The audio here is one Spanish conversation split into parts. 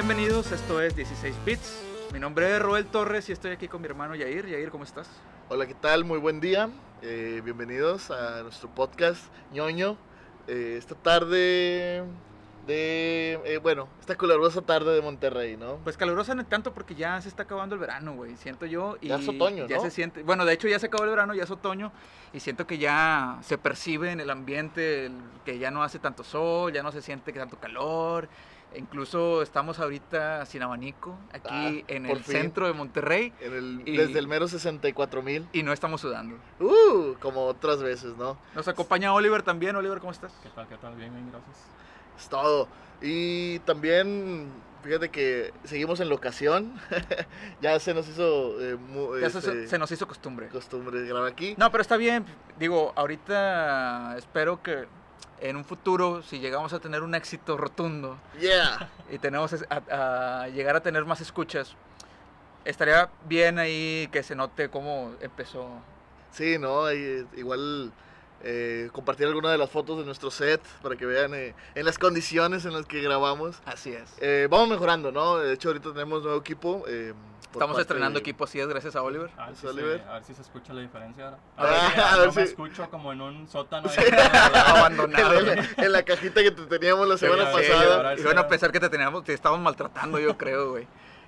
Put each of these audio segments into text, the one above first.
Bienvenidos, esto es 16 Bits. Mi nombre es Roel Torres y estoy aquí con mi hermano Yair. Yair, ¿cómo estás? Hola, ¿qué tal? Muy buen día. Eh, bienvenidos a nuestro podcast ñoño. Eh, esta tarde de, eh, bueno, esta calurosa tarde de Monterrey, ¿no? Pues calurosa no tanto porque ya se está acabando el verano, güey, siento yo. Y Ya es otoño, Ya ¿no? se siente, bueno, de hecho ya se acabó el verano, ya es otoño y siento que ya se percibe en el ambiente el- que ya no hace tanto sol, ya no se siente que tanto calor. Incluso estamos ahorita sin abanico aquí Ah, en el fin. centro de Monterrey En el- Y- Desde el mero 64 mil. y no estamos sudando. Uh, como otras veces, ¿no? Nos acompaña Oliver también. Oliver, ¿cómo estás? ¿Qué tal? ¿Qué tal? Bien, bien, gracias. Es todo. Y también, fíjate que seguimos en locación. ya se nos hizo eh, mu- Ya se, este, se nos hizo costumbre. costumbre grabar aquí. No, pero está bien. Digo, ahorita espero que en un futuro, si llegamos a tener un éxito rotundo Yeah. y tenemos a, a llegar a tener más escuchas, estaría bien ahí que se note cómo empezó. Sí, ¿no? Igual eh, compartir alguna de las fotos de nuestro set para que vean eh, en las condiciones en las que grabamos. Así es. Eh, vamos mejorando, ¿no? De hecho, ahorita tenemos nuevo equipo. eh, Estamos estrenando de- equipo, así es, gracias a Oliver. A ver, si Oliver. se, a ver si se escucha la diferencia. A Ah, ver, a no ver me si- escucho como en un sótano. Sí. Abandonado. en, la, en la cajita que te teníamos la semana Sí, pasada. ahora y van a pensar que te teníamos, te estábamos maltratando, yo creo, güey.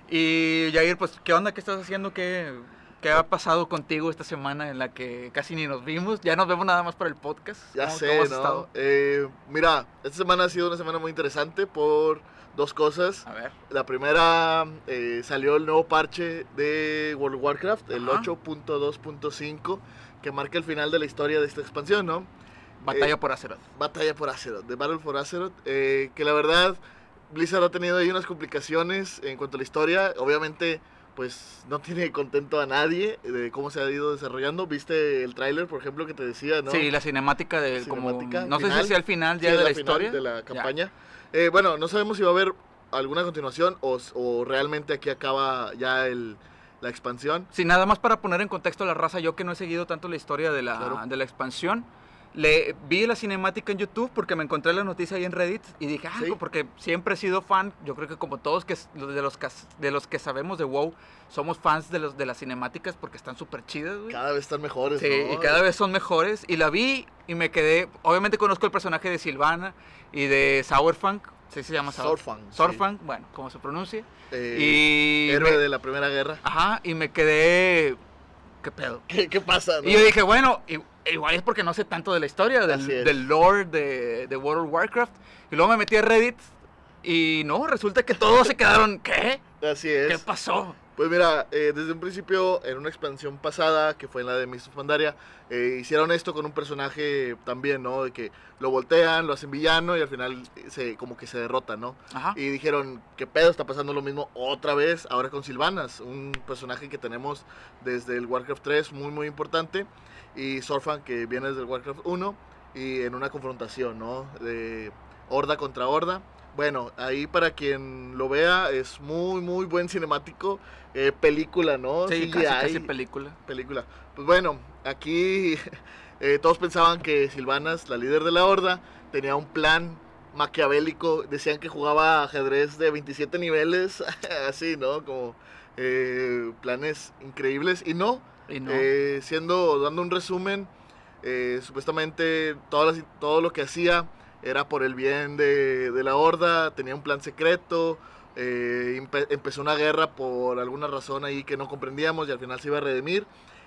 Y Jair, pues, ¿qué onda? ¿Qué estás haciendo? ¿Qué, ¿Qué ha pasado contigo esta semana en la que casi ni nos vimos? Ya nos vemos nada más para el podcast. Ya ¿Cómo- sé, cómo has ¿no? estado? Eh, mira, esta semana ha sido una semana muy interesante por dos cosas. A ver. La primera, eh, salió el nuevo parche de World of Warcraft, el Ajá. 8.2.5, que marca el final de la historia de esta expansión, ¿no? Batalla Eh, por Azeroth. Batalla por Azeroth, de Battle for Azeroth, que la verdad Blizzard ha tenido ahí unas complicaciones en cuanto a la historia, obviamente pues no tiene contento a nadie de cómo se ha ido desarrollando, viste el tráiler por ejemplo que te decía, ¿no? Sí, la cinemática de Cinemática, como... No sé si sea el final Sí, ya es de la, historia. de la campaña. Eh, bueno, no sabemos si va a haber alguna continuación o, o realmente aquí acaba ya el, la expansión. Sí, nada más para poner en contexto a la raza, yo que no he seguido tanto la historia de la, Claro. de la expansión, le vi la cinemática en YouTube porque me encontré la noticia ahí en Reddit y dije, ah, Sí. porque siempre he sido fan, yo creo que como todos que, de, los que, de los que sabemos de WoW, somos fans de, los, de las cinemáticas porque están súper chidas, güey. Cada vez están mejores, Sí, ¿no? y cada vez son mejores. Y la vi y me quedé. Obviamente conozco el personaje de Silvana y de Sourfang. Sí, se llama Sour- Sorfang, sí. Sorfang, bueno, como se pronuncia. Eh, y. héroe me- de la Primera Guerra. Ajá, y me quedé. ¿Qué pedo? ¿Qué, qué pasa? no? Y yo dije, bueno, igual es porque no sé tanto de la historia, del, del lore de, de World of Warcraft. Y luego me metí a Reddit y no, resulta que todos se quedaron, ¿qué? Así ¿Qué es. pasó? Pues mira, eh, desde un principio, en una expansión pasada, que fue en la de Mists of Pandaria, eh, hicieron esto con un personaje también, ¿no? De que lo voltean, lo hacen villano y al final se, como que se derrota, ¿no? Ajá. Y dijeron, ¿qué pedo? Está pasando lo mismo otra vez, ahora con Silvanas, un personaje que tenemos desde el Warcraft 3, muy, muy importante, y Sorfan, que viene desde el Warcraft 1, y en una confrontación, ¿no? De horda contra horda. Bueno, ahí para quien lo vea, es muy, muy buen cinemático, eh, película, ¿no? Sí, casi, CGI, casi película. película. Pues bueno, aquí eh, todos pensaban que Silvanas, la líder de la horda, tenía un plan maquiavélico. Decían que jugaba ajedrez de 27 niveles, así, ¿no? Como eh, planes increíbles. Y no, Y no. eh, siendo, dando un resumen, eh, supuestamente todas las- todo lo que hacía era por el bien de, de la horda, tenía un plan secreto, eh, empe- empezó una guerra por alguna razón ahí que no comprendíamos y al final se iba a redimir.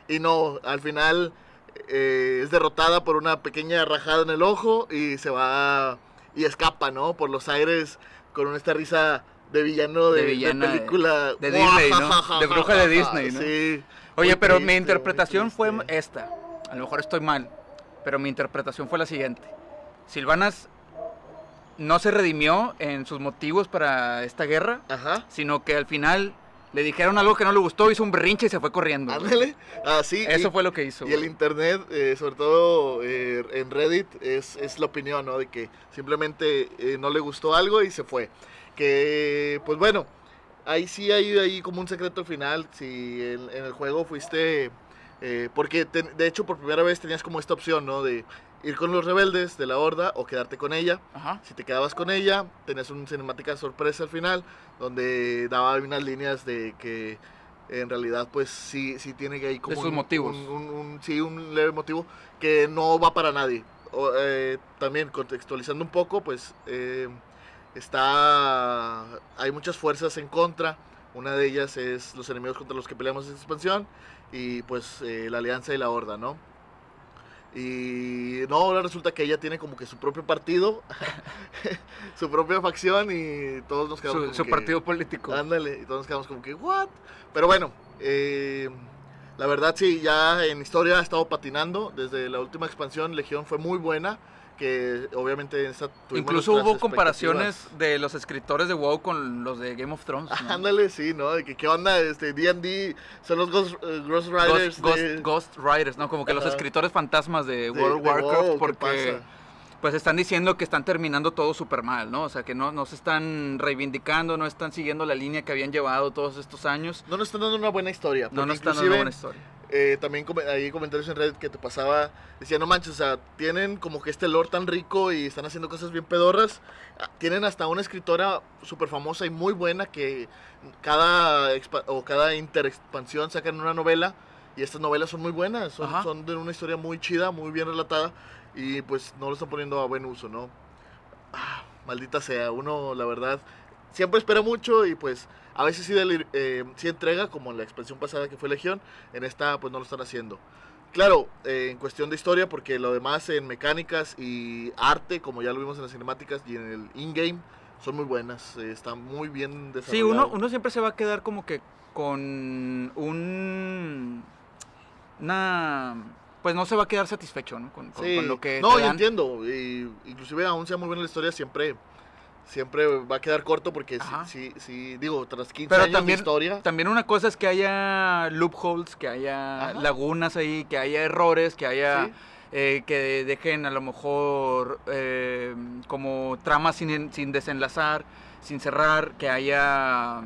Y no, al final eh, es derrotada por una pequeña rajada en el ojo y se va y escapa, ¿no? Por los aires con una esta risa de villano de, De de villana de- película. de Disney, ¿no? De bruja de Disney, ¿no? Sí. Oye, pero triste, mi interpretación fue esta. A lo mejor estoy mal, pero mi interpretación fue la siguiente. Silvanas no se redimió en sus motivos para esta guerra, Ajá. sino que al final le dijeron algo que no le gustó, hizo un berrinche y se fue corriendo. Ándale. Así. Eso y, fue lo que hizo. y el internet, eh, sobre todo eh, en Reddit, es, es la opinión, ¿no? De que simplemente eh, no le gustó algo y se fue. Que, pues bueno, ahí sí hay ahí como un secreto al final. Si en, en el juego fuiste Eh, porque te- de hecho por primera vez tenías como esta opción, ¿no? De ir con los rebeldes de la horda o quedarte con ella. Ajá. Si te quedabas con ella, tenías una cinemática sorpresa al final, donde daba unas líneas de que en realidad pues sí, sí tiene que ahí como un, motivos. un- un- un- sí, un leve motivo que no va para nadie. O, eh, también contextualizando un poco, pues eh, está hay muchas fuerzas en contra. Una de ellas es los enemigos contra los que peleamos en expansión y pues eh, la alianza y la horda, ¿no? Y no, ahora resulta que ella tiene como que su propio partido, su propia facción y todos nos quedamos Su, como su que, partido político. Ándale, y todos nos quedamos como que, ¿what? Pero bueno, eh, la verdad sí, ya en historia ha estado patinando. Desde la última expansión, Legión fue muy buena. Que obviamente en Incluso hubo comparaciones de los escritores de WoW con los de Game of Thrones. ¿no? Ándale, sí, ¿no? De que qué onda, este, D&D, son los Ghost, eh, Ghost Riders Ghost- de, Ghost Riders, ¿no? Como que los escritores fantasmas de, de- World of Warcraft, WoW, ¿qué porque pues están diciendo que están terminando todo súper mal, ¿no? O sea, que no, no se están reivindicando, no están siguiendo la línea que habían llevado todos estos años. No nos están dando una buena historia. No nos están dando una buena historia. Eh, también hay comentarios en Reddit que te pasaba, decía, no manches, o sea, tienen como que este lore tan rico y están haciendo cosas bien pedorras. Ah, Tienen hasta una escritora súper famosa y muy buena que cada, o cada interexpansión sacan una novela y estas novelas son muy buenas, son, son de una historia muy chida, muy bien relatada y pues no lo están poniendo a buen uso, ¿no? Ah, maldita sea, uno la verdad siempre espera mucho y pues a veces sí, delir- eh, sí entrega, como en la expansión pasada que fue Legión, en esta pues no lo están haciendo. Claro, eh, en cuestión de historia, porque lo demás en mecánicas y arte, como ya lo vimos en las cinemáticas y en el in-game, son muy buenas, eh, está muy bien desarrollado. Sí, uno, uno siempre se va a quedar como que con un... Una... Pues no se va a quedar satisfecho, ¿no? Con, con- Sí. con lo que no, yo entiendo, y inclusive aún sea muy buena la historia, siempre... Siempre va a quedar corto porque sí, sí, sí, digo, tras 15 Pero años también- de historia... También una cosa es que haya loopholes, que haya Ajá. lagunas ahí, que haya errores, que haya... Sí. eh, que dejen a lo mejor eh, como tramas sin, sin desenlazar, sin cerrar, que haya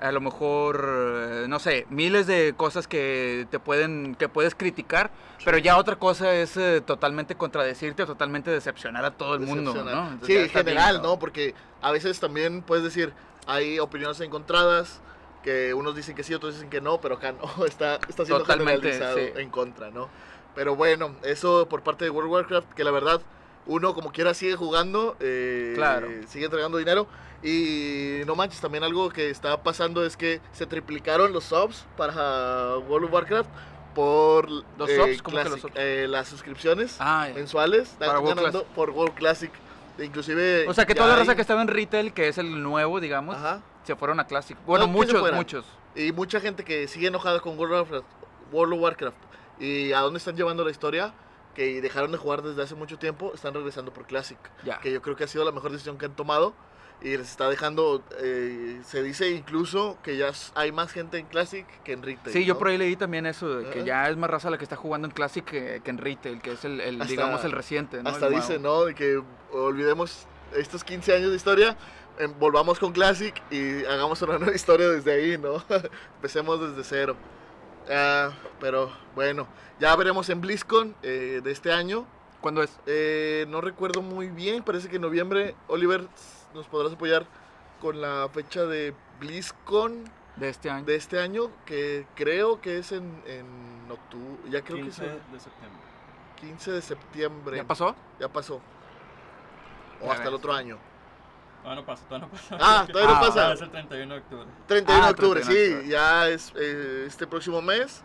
a lo mejor, eh, no sé, miles de cosas que te pueden, que puedes criticar, pero ya otra cosa es eh, totalmente contradecirte o totalmente decepcionar a todo el mundo. ¿no? Entonces Sí, en bien, general, ¿no? Porque a veces también puedes decir, hay opiniones encontradas, que unos dicen que sí, otros dicen que no, pero acá no, está, está siendo Totalmente, generalizado sí. en contra, ¿no? Pero bueno, eso por parte de World of Warcraft, que la verdad, uno como quiera sigue jugando, eh, Claro. sigue entregando dinero. Y no manches, también algo que está pasando es que se triplicaron los subs para World of Warcraft por ¿Los eh, subs? ¿Cómo que los Classic, eh, las suscripciones Ah, ya. mensuales. Están Para World ganando por World Classic. Inclusive. O sea que toda la raza hay- que estaba en retail, que es el nuevo, digamos, Ajá. se fueron a Classic. Bueno, No, ¿quién se muchos, muchos. Y mucha gente que sigue enojada con World of, Warcraft, World of Warcraft. ¿Y a dónde están llevando la historia? Que dejaron de jugar desde hace mucho tiempo, están regresando por Classic. Ya. Que yo creo que ha sido la mejor decisión que han tomado. Y les está dejando, eh, se dice incluso que ya hay más gente en Classic que en Retail. Sí, yo ¿no? por ahí leí también eso, que Ajá. ya es más raza la que está jugando en Classic que, que en Retail, que es el, el, Hasta- digamos, el reciente, ¿no? Hasta El dice. ¿no? De que olvidemos estos 15 años de historia, em, volvamos con Classic y hagamos una nueva historia desde ahí, ¿no? Empecemos desde cero. Ah, pero bueno, ya veremos en BlizzCon eh, de este año. ¿Cuándo es? Eh, no recuerdo muy bien, parece que en noviembre. Oliver, ¿nos podrás apoyar con la fecha de BlizzCon De este año. de este año? Que creo que es en, en octubre. Ya creo 15 que es de septiembre. 15 de septiembre. ¿Ya pasó? Ya pasó. O Ya hasta el otro año. Todavía no pasa, todavía no pasa. Ah, todavía no pasa. Ah, es el 31 de octubre. 31 Ah, de octubre, 31 de sí, octubre. ya es eh, este próximo mes.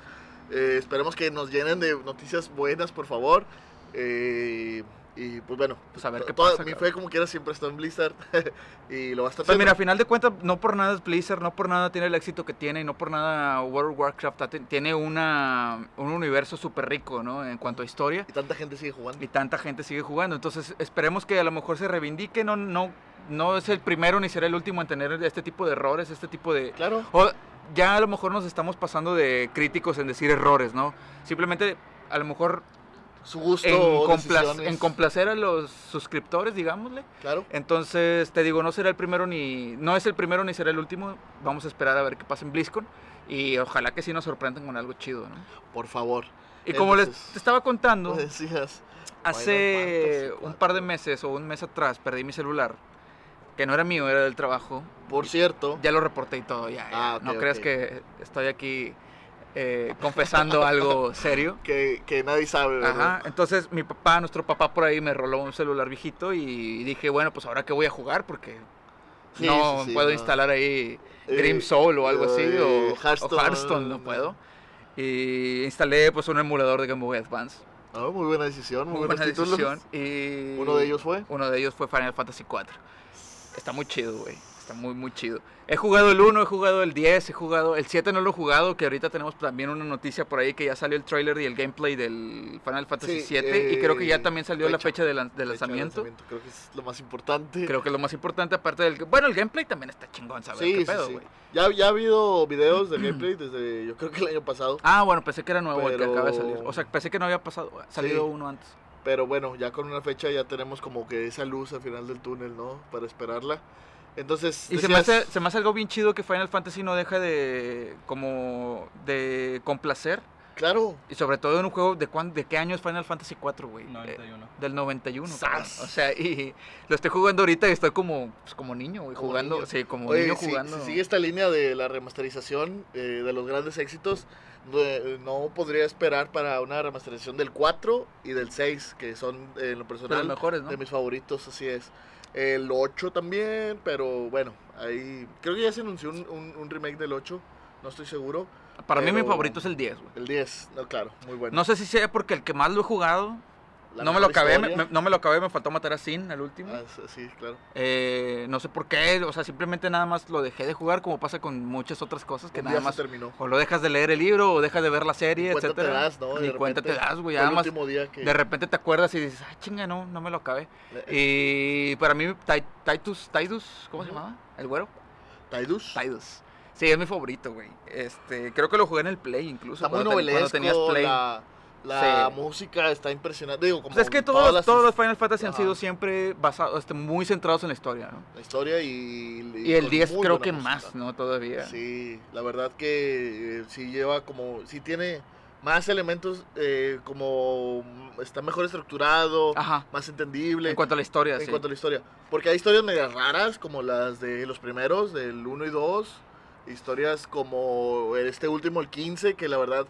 Eh, esperemos que nos llenen de noticias buenas, por favor. Eh, y pues bueno, Pues a ver qué toda- pasa, Mi cabrón. fe, como quiera, siempre está en Blizzard. y lo va a estar Pues mira, a final de cuentas, no por nada es Blizzard, no por nada tiene el éxito que tiene, y no por nada World of Warcraft tiene una, un universo súper rico, ¿no? En cuanto a historia. Y tanta gente sigue jugando. y tanta gente sigue jugando. Entonces esperemos que a lo mejor se reivindique. No, no, no es el primero ni será el último en tener este tipo de errores, este tipo de... Claro. O ya a lo mejor nos estamos pasando de críticos en decir errores, ¿no? Simplemente a lo mejor Su gusto. en, complacer a los suscriptores, digámosle. Claro. Entonces, te digo, no será el primero ni... No es el primero ni será el último. Vamos a esperar a ver qué pasa en BlizzCon. Y ojalá que sí nos sorprendan con algo chido, ¿no? Por favor. Y como les te estaba contando, decías. hace un par de meses o un mes atrás perdí mi celular, que no era mío, era del trabajo. Por cierto, Ya lo reporté y todo, ya. ya. Ah, no creas que estoy aquí eh, confesando algo serio. que, que nadie sabe, ¿verdad? Ajá, entonces mi papá, nuestro papá por ahí me roló un celular viejito y dije, bueno, pues ahora que voy a jugar porque Sí, no sí, sí, puedo no. instalar ahí Eh, Grim Soul o algo así eh, o, o Hearthstone, Hearthstone, no no. puedo. Y instalé pues un emulador de Game Boy Advance. Ah, muy buena decisión, muy, Muy buena títulos. decisión. Y Uno de ellos fue. Uno de ellos fue Final Fantasy 4. Está muy chido, güey. Está muy, muy chido. He jugado el 1, he jugado el 10, he jugado el 7, no lo he jugado, que ahorita tenemos también una noticia por ahí que ya salió el trailer y el gameplay del Final Fantasy Sí, 7 y creo que ya eh, también salió la fecha, de, lan- de lanzamiento. Creo que es lo más importante. Creo que es lo más importante aparte del... Bueno, el gameplay también está chingón, ¿sabes? sí, ¿Qué sí, pedo, sí. Ya, ya ha habido videos de gameplay desde yo creo que el año pasado. Ah, bueno, pensé que era nuevo el que acaba de salir. O sea, pensé que no había pasado, salido uno antes. Pero bueno, ya con una fecha ya tenemos como que esa luz al final del túnel, ¿no? Para esperarla. Entonces, Y se me, decías- hace, se me hace algo bien chido que Final Fantasy no deja de como de complacer Claro, y sobre todo en un juego de cuán, de qué año es Final Fantasy 4, güey. Eh, 91. del 91, ¡Sas! O sea, y lo estoy jugando ahorita y estoy como pues, como niño, güey, Como jugando, niño. sí, como Oye, niño si- jugando. Si, sigue esta línea de la remasterización eh, de los grandes éxitos, eh, no podría esperar para una remasterización del 4 y del 6, que son eh, en lo personal los mejores, ¿no? de mis favoritos, así es. El 8 también, pero bueno, ahí creo que ya se anunció un, un- un remake del 8, no estoy seguro. Para mí mi favorito es el 10, güey. El 10, no, claro, muy bueno. No sé si sea porque el que más lo he jugado, no me lo acabé, me- no me lo acabé, me faltó matar a Sin al último. Ah, sí, claro. Eh, no sé por qué, o sea, simplemente nada más lo dejé de jugar, como pasa con muchas otras cosas que nada más terminó. o lo dejas de leer el libro o dejas de ver la serie, Ni cuenta te etcétera. das, ¿no? Ni De cuenta te repente, das, güey, fue nada el más último día que... de repente te acuerdas y dices, ah, chinga, no, no me lo acabé. Eh, Y para mí Titus, Tidus, ¿cómo se llamaba? ¿El güero? Tidus. Tidus. Sí, es mi favorito, güey. Este, creo que lo jugué en el Play incluso. Está muy cuando tenías Play. la, la Sí. música está impresionante. Digo, como Pues es que todos, las- todos los Final Fantasy han Ajá. sido siempre basados, este, muy centrados en la historia, ¿no? la historia y... Y el con 10 muy creo que música. más, ¿no? Todavía. Sí, la verdad que eh, sí lleva como... Sí tiene más elementos eh, como... Está mejor estructurado, Ajá. más entendible. En cuanto a la historia, en sí. cuanto a la historia. Porque hay historias medias raras, como las de los primeros, del 1 y 2. Historias como este último, el 15, que la verdad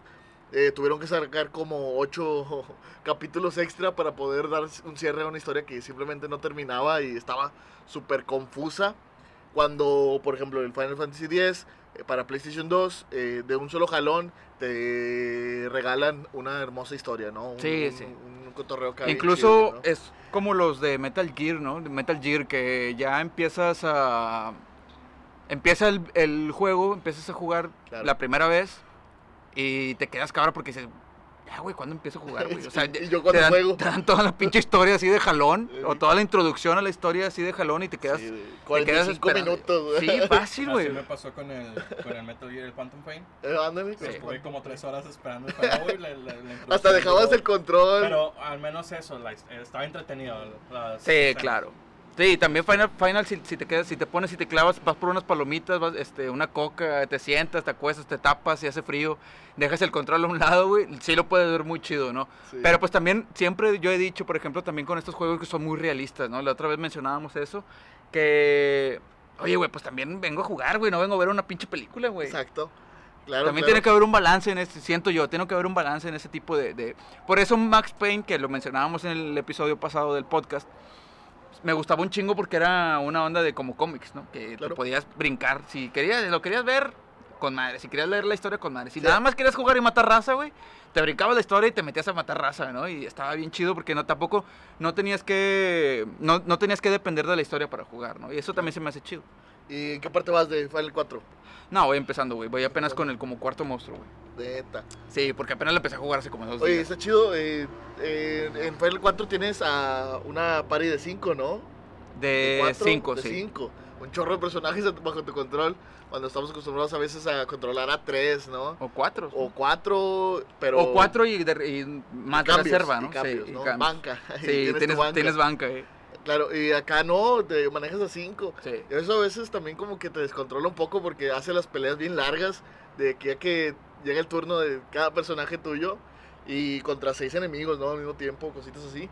eh, tuvieron que sacar como 8 capítulos extra para poder dar un cierre a una historia que simplemente no terminaba y estaba súper confusa. Cuando, por ejemplo, el Final Fantasy X eh, para PlayStation 2, eh, de un solo jalón, te regalan una hermosa historia, ¿no? Un, Sí, sí. un cotorreo bien Incluso chido, ¿no? es como los de Metal Gear, ¿no? De Metal Gear que ya empiezas a... Empieza el, el juego, empiezas a jugar Claro. la primera vez y te quedas cabra porque dices, ya, güey, ¿cuándo empiezo a jugar, güey? O sea, Y yo te dan, juego. te dan toda la pinche historia así de jalón, o toda la introducción a la historia así de jalón y te quedas... Sí, de te quedas 45 esperando. minutos, güey. Sí, fácil, güey. Así me pasó con el, con el Metal Gear, el Phantom Pain. Eh, ándale, Sí. Estuve como tres horas esperando el juego y la- la- la introducción Hasta dejabas el control. Pero al menos eso, la- estaba entretenido. Sí, claro. Sí, también Final, Final si, si te quedas, si te pones, si te clavas, vas por unas palomitas, vas, este, una coca, te sientas, te acuestas, te tapas, y hace frío, dejas el control a un lado, güey, sí lo puedes ver muy chido, ¿no? Sí. Pero pues también, siempre yo he dicho, por ejemplo, también con estos juegos que son muy realistas, ¿no? La otra vez mencionábamos eso, que, oye, güey, pues también vengo a jugar, güey, no vengo a ver una pinche película, güey. Exacto. Claro, También claro. tiene que haber un balance en este, siento yo, tiene que haber un balance en ese tipo de, de- Por eso Max Payne, que lo mencionábamos en el episodio pasado del podcast, me gustaba un chingo porque era una onda de como cómics, ¿no? Que te Claro. podías brincar, si querías, lo querías ver, con madre, si querías leer la historia, con madre. Si Sí. nada más querías jugar y matar raza, güey, te brincabas la historia y te metías a matar raza, ¿no? Y estaba bien chido porque no, tampoco, no tenías que, no, no tenías que depender de la historia para jugar, ¿no? Y eso también se me hace chido. ¿Y en qué parte vas de Final 4? No, voy empezando, güey, voy apenas con el como cuarto monstruo, güey. Neta. Sí, porque apenas lo empecé a jugar hace como dos Oye, días. está chido. eh, eh, en Final 4 tienes a una party de 5, ¿no? De cuatro, 5, de sí. cinco. Un chorro de personajes bajo tu control. Cuando estamos acostumbrados a veces a controlar a 3, ¿no? O cuatro. O 4, pero. O cuatro y, de- y más de cambios, reserva, y ¿no? cambios, sí, y ¿no? Banca. y Sí, tienes tienes, banca. tienes banca, eh. Claro, y acá no, te manejas a 5. Sí. Eso a veces también como que te descontrola un poco porque hace las peleas bien largas de aquí a que llega el turno de cada personaje tuyo y contra seis enemigos, ¿no? Al mismo tiempo, cositas así,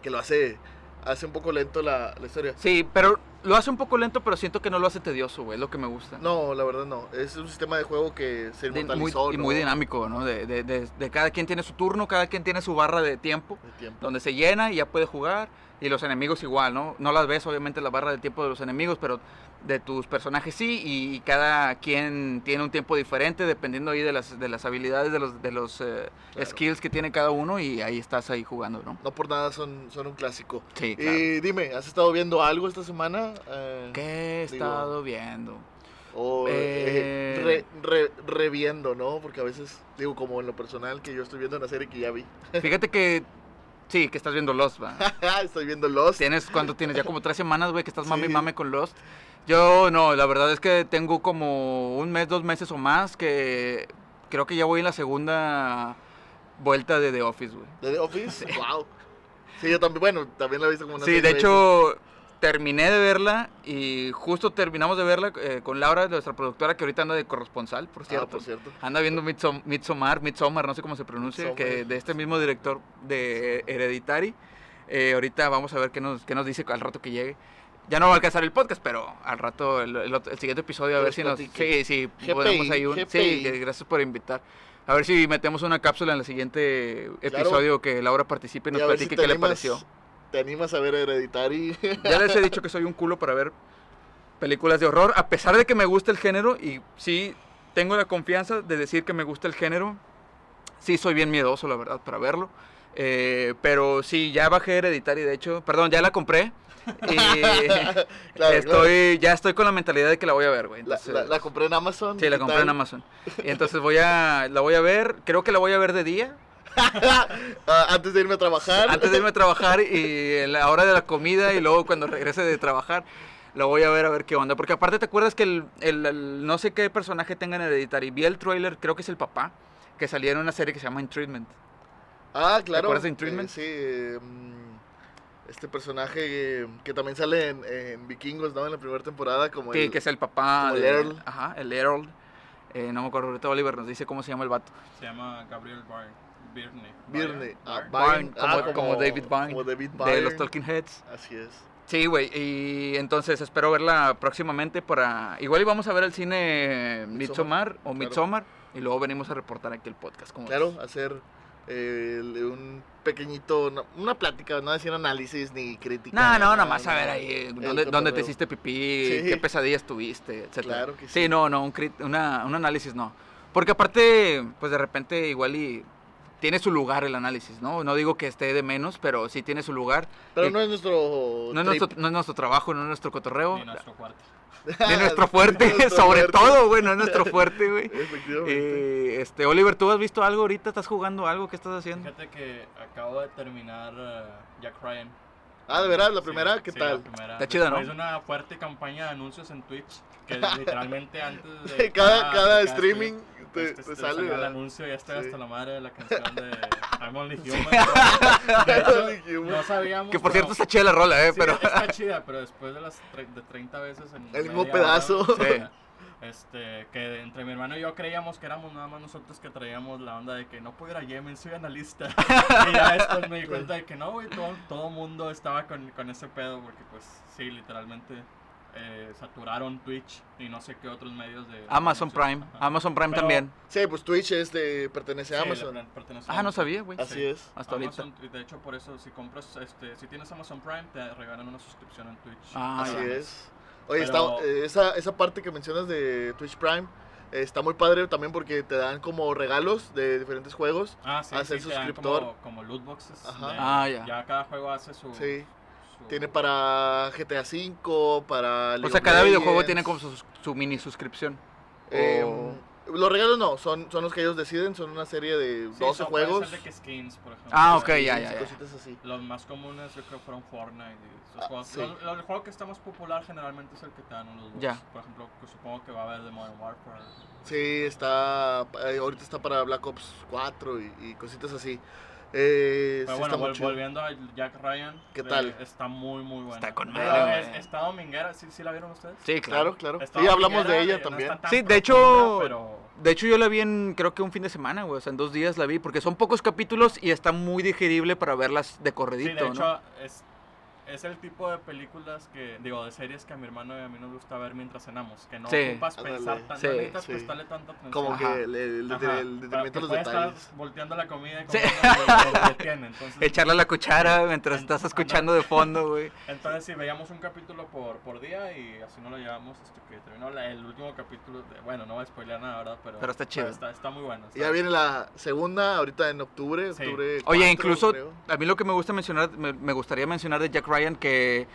que lo hace, hace un poco lento la, la historia. Sí, pero lo hace un poco lento, pero siento que no lo hace tedioso, güey, es lo que me gusta. No, la verdad no. Es un sistema de juego que se De- muy, inmortalizó, y ¿no? muy dinámico, ¿no? De, de- de- de cada quien tiene su turno, cada quien tiene su barra de tiempo, De tiempo. donde se llena y ya puede jugar. Y los enemigos igual, ¿no? No las ves, obviamente, la barra de tiempo de los enemigos, pero de tus personajes sí. Y, cada quien tiene un tiempo diferente, dependiendo ahí de las, de las habilidades, de los, de los eh, Claro. skills que tiene cada uno. Y ahí estás ahí jugando, ¿no? No por nada son, son un clásico. Sí, claro. Y dime, ¿has estado viendo algo esta semana? Eh, ¿Qué he digo- estado viendo? O eh, Eh. re- re- reviendo, ¿no? Porque a veces, digo, como en lo personal, que yo estoy viendo una serie que ya vi. Fíjate que... Sí, que estás viendo Lost, ¿va? estoy viendo Lost. ¿Tienes cuánto tienes? Ya como tres semanas, güey, que estás mame y Sí. mame con Lost. Yo no, la verdad es que tengo como un mes, dos meses o más que creo que ya voy en la segunda vuelta de The Office, güey. ¿De The Office? Wow. Sí, yo también, bueno, también la he visto como una Sí, de hecho terminé de verla y justo terminamos de verla eh, con Laura, nuestra productora, que ahorita anda de corresponsal, por cierto. Ah, por cierto. Anda viendo Midsom- Midsommar, Midsommar, no sé cómo se pronuncia, Midsommar. que de este mismo director de Hereditary. Eh, ahorita vamos a ver qué nos, qué nos dice al rato que llegue. Ya no va a alcanzar el podcast, pero al rato, el, el siguiente episodio, a ver nos si nos... Sí, sí, GPI, ponemos ahí un... Sí, GPI. gracias por invitar. A ver si metemos una cápsula en el siguiente episodio que Laura participe y Y nos si platique qué le pareció. ¿Te animas a ver Hereditary? Ya les he dicho que soy un culo para ver películas de horror, a pesar de que me gusta el género y sí tengo la confianza de decir que me gusta el género. Sí soy bien miedoso, la verdad, para verlo. Eh, pero sí, ya bajé Hereditary, de hecho. Perdón, ya la compré. Y Claro, estoy, ya estoy con la mentalidad de que la voy a ver, güey. La, Entonces, la- la compré en Amazon. sí, la ¿qué compré tal? en Amazon. Y entonces voy a, la voy a ver, creo que la voy a ver de día, antes de irme a trabajar. antes de irme a trabajar y en la hora de la comida y luego cuando regrese de trabajar lo voy a ver a ver qué onda. Porque aparte te acuerdas que el, el- el no sé qué personaje tenga en Hereditary. Vi el trailer, creo que es el papá, que salía en una serie que se llama In Treatment. Ah, claro. acuerdas de In Treatment? Eh, sí, mm, este personaje eh, que también sale en, en Vikingos, ¿no? En la primera temporada, como Sí, el... que es el papá. como el Earl. Ajá, el Earl. Eh, no me acuerdo, ahorita Oliver nos dice cómo se llama el vato. Se llama Gabriel Byrne. Byrne. Byrne. Ah, Byrne. Byrne, Byrne. Ah, como- como David Byrne, Como David De Byrne. los Talking Heads. Así es. Sí, güey. Y entonces espero verla próximamente para... Igual y vamos a ver el cine Midsommar o claro. Midsommar. Y luego venimos a reportar aquí el podcast. ¿cómo Claro, ves? hacer eh, un pequeñito, una plática, no decir análisis ni crítica. No, no, nada, más a ver ahí El dónde, dónde te hiciste pipí, Sí. qué pesadillas tuviste, etcétera. Claro que Sí, sí. no, no, un, una- un análisis no. Porque aparte, pues de repente igual y tiene su lugar el análisis, ¿no? No digo que esté de menos, pero sí tiene su lugar. Pero Y no es nuestro. no es, nuestro, no es nuestro trabajo, no es nuestro cotorreo. Ni nuestro cuarto. Ni nuestro fuerte, Nuestro sobre fuerte. todo, güey, no es nuestro fuerte, güey. Efectivamente. Eh, este, Oliver, ¿tú has visto algo ahorita? ¿Estás jugando algo? ¿Qué estás haciendo? Fíjate que acabo de terminar eh, Jack Ryan. ah, de verdad, la Sí, primera, ¿qué sí, tal? la primera. Está chida, ¿no? De una fuerte campaña de anuncios en Twitch que literalmente antes de cada, cada de streaming te, este, te este, sale. el anuncio y ya estoy Sí. hasta la madre de la canción de I'm Only Human. De hecho, no sabíamos. Que por pero- cierto está chida la rola, ¿eh? Sí, pero... está chida, pero después de las tre- de 30 veces en El mismo pedazo. hora, Sí. Este, que entre mi hermano y yo creíamos que éramos nada más nosotros que traíamos la onda de que no puedo ir a Yemen, soy analista. y ya después me di cuenta de que no, güey, todo, todo mundo estaba con, con ese pedo, porque pues sí, literalmente eh, saturaron Twitch y no sé qué otros medios de... Amazon de Prime, Ajá. Amazon Prime Pero- también. Sí, pues Twitch es de, pertenece a Sí, Amazon. le pertenece a Ah, no sabía, güey. Así Sí. es. Hasta ahorita. Amazon, y de hecho por eso si compras, este, si tienes Amazon Prime te regalan una suscripción en Twitch. Ah, Así ya. es. Oye, Pero- está, eh, esa, esa parte que mencionas de Twitch Prime eh, está muy padre también porque te dan como regalos de diferentes juegos. Ah, sí, a ser sí, te dan suscriptor. Como, como loot boxes. Ajá. de- Ah, ya. Ya cada juego hace su... Sí. Tiene para GTA V, para... O sea, cada videojuego tiene como su, su mini suscripción. Eh, O- Los regalos no, son, son los que ellos deciden, son una serie de Sí, 12 son- puede juegos. de que skins, por ejemplo. Ah, ok, skins ya, ya, ya. Cositas así. Los más comunes yo creo fueron Fortnite y esos Ah, juegos. sí. El juego que está más popular generalmente es el que te dan Ya. Por ejemplo, que supongo que va a haber de Modern Sí, Sí, está. eh, ahorita está para Black Ops 4 y, y cositas así. Eh, Pero sí bueno, vol- volviendo a Jack Ryan. ¿Qué eh, tal? está muy, muy buena. Está con madre, es-. Está dominguera, ¿sí, ¿sí la vieron ustedes? Sí, Claro, claro. Está Sí, hablamos de ella eh, no también. Sí, de hecho- pero... De hecho, yo la vi en creo que un fin de semana, güey. O sea, en dos días la vi. Porque son pocos capítulos y está muy digerible para verlas de Sí, corredito, de hecho, ¿no? es, es el tipo de películas que, digo, de series que a mi hermano y a mí nos gusta ver mientras cenamos. Que no Sí. ocupas Ándale. pensar tanto, Sí. necesitas Sí. prestarle tanta atención. Como Ajá. que el, el, detenimiento de que los detalles. estar volteando la comida y Sí. detiene, entonces, Echarle a la cuchara mientras estás escuchando de fondo, güey. Entonces, sí, veíamos un capítulo por, por día y así no lo llevamos hasta que terminó la- el último capítulo. De, bueno, no voy a spoilear nada, ¿verdad? Pero, Pero está chido. Está, está muy bueno. está- Ya viene la segunda, ahorita en octubre. Sí. octubre Oye, 4, incluso creo. a mí lo que me gusta mencionar, me, me gustaría mencionar de Jack Ryan que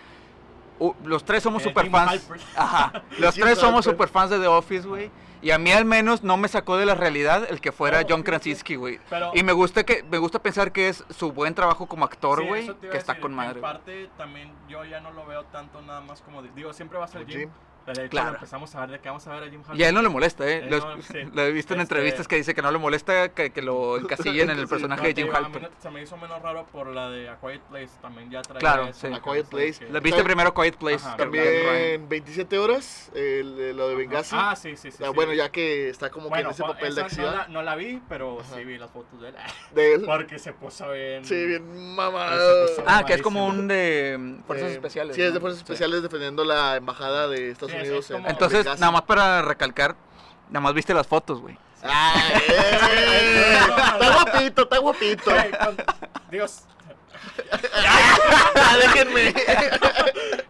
uh, los tres somos Eh, super Jim fans. Halpert. Ajá. Los Jim tres somos Halpert. super fans de The Office, güey. Y a mí al menos no me sacó de la realidad el que fuera John. Krasinski, güey. Y me gusta que me gusta pensar que es su buen trabajo como actor, sí, güey, iba que está decir, con madre. En parte, también yo ya no lo veo tanto nada más como. digo, siempre va a ser Jim. Jim. Hecho, Claro. empezamos a ver de qué vamos a ver a Jim Y a él no le molesta, ¿eh? Él Lo, no, sí. lo he visto en Este- entrevistas que dice que no le molesta que, que lo encasillen en el personaje No, de Jim no- se me hizo menos raro por la de A Quiet Place. También ya traía Claro, eso sí. A Quiet Place. que- ¿La viste ¿Sabes? primero Quiet Place? Ajá. También 27 horas, el- el- lo de Benghazi. Ah, sí, sí, sí. Ah, sí. Bueno, ya que está como que en ese papel de acción. No la, no la vi, pero Ajá. sí vi las fotos de él. De él. Porque se puso bien. Sí, bien mamado. Ah, que es como un de mm, fuerzas Eh, especiales. Sí, es de fuerzas especiales defendiendo la embajada de Estados es- Unidos en Entonces, nada más para recalcar, nada más viste las fotos, güey. Ah, eh, está guapito, está guapito. Dios. Ah, Déjenme.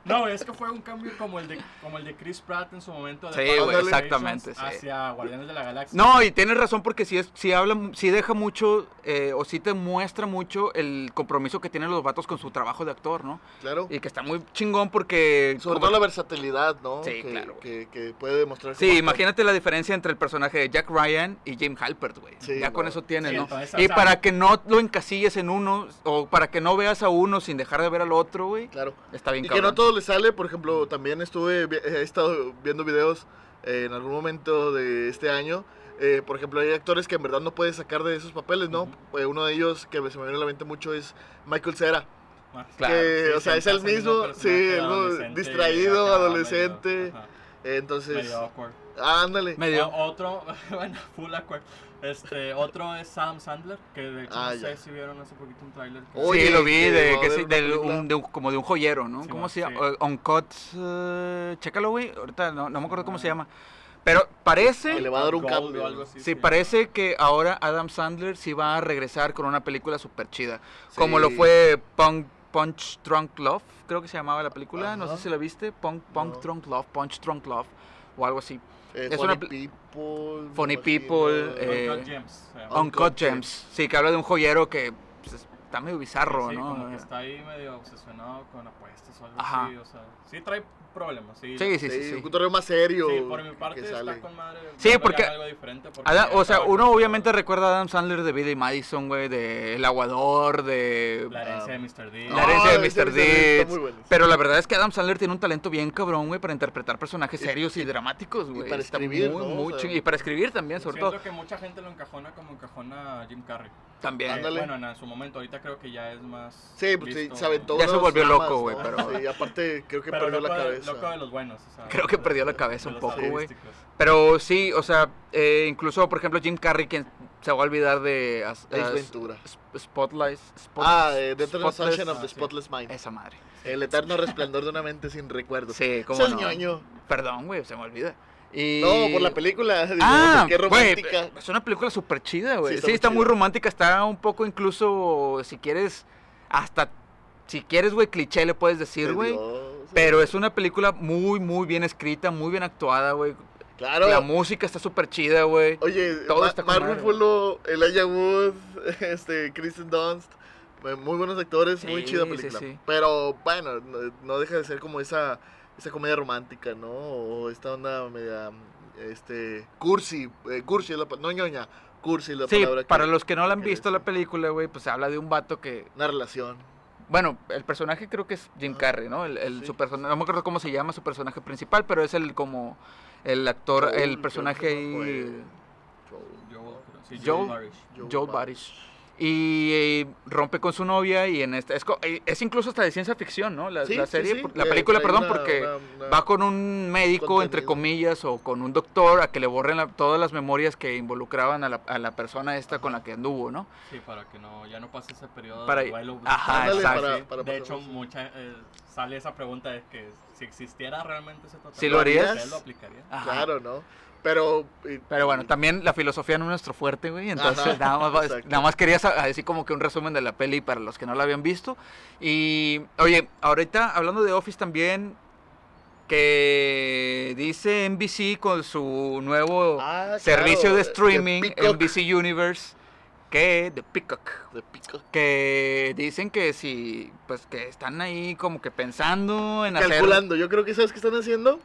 No, es que fue un cambio como el de, como el de Chris Pratt en su momento. De Sí, güey, exactamente, sí. Hacia Guardianes de la Galaxia. No, y tienes razón porque sí, es, sí habla, sí deja mucho, eh, o sí te muestra mucho el compromiso que tienen los vatos con su trabajo de actor, ¿no? Claro. Y que está muy chingón porque... Sobre como- todo la versatilidad, ¿no? Sí, que, claro, que, que puede demostrar. Sí, actor. imagínate la diferencia entre el personaje de Jack Ryan y James Halpert, güey. Sí, ya con eso tienes, Sí, ¿no? entonces, o y sea- para que no lo encasilles en uno, o para que no veas a uno sin dejar de ver al otro, güey, Claro. está bien Y que cabrón. no todo le sale, por ejemplo, también estuve, he estado viendo videos eh, en algún momento de este año. eh, por ejemplo, hay actores que en verdad no puedes sacar de esos papeles, ¿no? Ujú. Eh, uno de ellos que se me viene a la mente mucho es Michael Cera. Ah, Claro. que, sí, o sea, es el mismo, sí, el mismo adolescente, distraído, adolescente. medio- Eh, entonces, medio awkward. ándale. Medio. O- otro, bueno, full awkward. Este, otro es Sam Sandler, que de hecho Ah, no ya. sé si vieron hace poquito un tráiler. Oye, sí, lo vi, de, que del- película. un- de un- como de un joyero, ¿no? Sí, ¿Cómo man, se llama? sí. Eh, Uncut, eh, chécalo, güey, ahorita no, no me acuerdo cómo se llama. Pero parece... Que le va a dar un cambio. algo así, Sí, parece que ahora Adam Sandler sí va a regresar con una película súper chida. Como lo fue Punk, Punch Drunk Love, creo que se llamaba la película. No sé Ajá. si la viste. Punk, Punk No. Drunk Love, Punch Drunk Love o algo así. Eh, es Funny una pl- People. Funny. People, eh, Uncut Gems. Uncut Gems. Sí, que habla de un joyero que pues, está medio bizarro, Sí, ¿no? como que está ahí medio obsesionado con apuestas o algo Ajá. así, o sea, sí trae problemas, sí. Sí, sí, Sí, sí. sí. un torneo más serio. Sí, por mi parte está sale. con madre. Sí, porque- algo diferente porque Adam- ya o sea, uno obviamente recuerda a Adam Sandler de Billy Madison, güey, de El Aguador, de... La herencia de Mr. D. La herencia de Ah, Mr. Deeds. bueno. Pero la verdad es que Adam Sandler tiene un talento bien cabrón, güey, para interpretar personajes serios y, dramáticos, güey. para Está escribir, muy, ¿no? muy O sea, ching- Y para escribir también, sobre Siento todo. que mucha gente lo encajona como encajona a Jim Carrey. También. Ándale. Bueno, en, su momento, ahorita creo que ya es más. Sí, pues sí, visto. se aventó Ya se volvió loco, güey, ¿no? pero- Sí, aparte creo que Pero perdió loco, la de- cabeza. loco de los buenos. o sea, Creo que perdió la cabeza de un poco, güey. Pero sí, o sea, eh, incluso, por ejemplo, Jim Carrey, quien se va a olvidar de as- Ace Ventura. Sp- Spotlight. Spot- Ah, eh, The Eternal Spotless- Sunshine of ah, the sí. Spotless Mind. Esa madre. El eterno resplandor de una mente sin recuerdos. Sí, como no. ñoño. Perdón, güey, se me olvida. Y... No, por la película. digo, Ah, qué güey, romántica. es una película súper chida, güey. Sí, Sí, está muy romántica, está un poco incluso, si quieres, hasta, si quieres, güey, cliché le puedes decir, güey. Pero es una película muy, muy bien escrita, muy bien actuada, güey. Claro. La música está súper chida, güey. Oye, Todo Ma- está madre. Ruffalo, Elijah Wood, este, Kristen Dunst, eh, muy buenos actores, muy chida película. sí. Pero bueno, no, no deja de ser como esa, esa comedia romántica, ¿no? O esta onda media, este, cursi, eh, cursi es la, no ñoña, cursi la Sí, palabra. que- para los que no la han visto la película, güey, pues habla de un vato que... Una relación. Bueno, el personaje creo que es Jim Ah, Carrey, ¿no? El, el- sí. su persona- no me acuerdo cómo se llama su personaje principal, pero es el como el actor, Joel, el personaje. Joel. Sí, Joel- Joel Barish. Joel Barish. Y rompe con su novia y en esta es, es incluso hasta de ciencia ficción, ¿no? La, Sí, la sí, serie, sí, la eh, película, perdón, una- porque una- una- va con un médico entre comillas o con un doctor a que le borren la- todas las memorias que involucraban a la, a la persona esta con la que anduvo, ¿no? Sí, para que no, ya no pase ese periodo Para- de duelo. Ajá, exacto. para- para de hecho, eso. mucha, eh, sale esa pregunta de que si existiera realmente ese tratamiento, ¿Sí lo harías? ¿usted lo aplicaría? Ajá. Claro, ¿no? Pero... y- Pero bueno, también la filosofía no es nuestro fuerte, güey. Entonces, Ajá, nada, más, nada más quería decir como que un resumen de la peli para los que no la habían visto. Y, oye, ahorita hablando de Office también, que dice NBC con su nuevo Ah, servicio claro, de streaming. NBC Universe, que de Peacock. De Peacock. Que dicen que si, pues que están ahí como que pensando en hacer... Calculando, yo creo que ¿sabes qué están haciendo?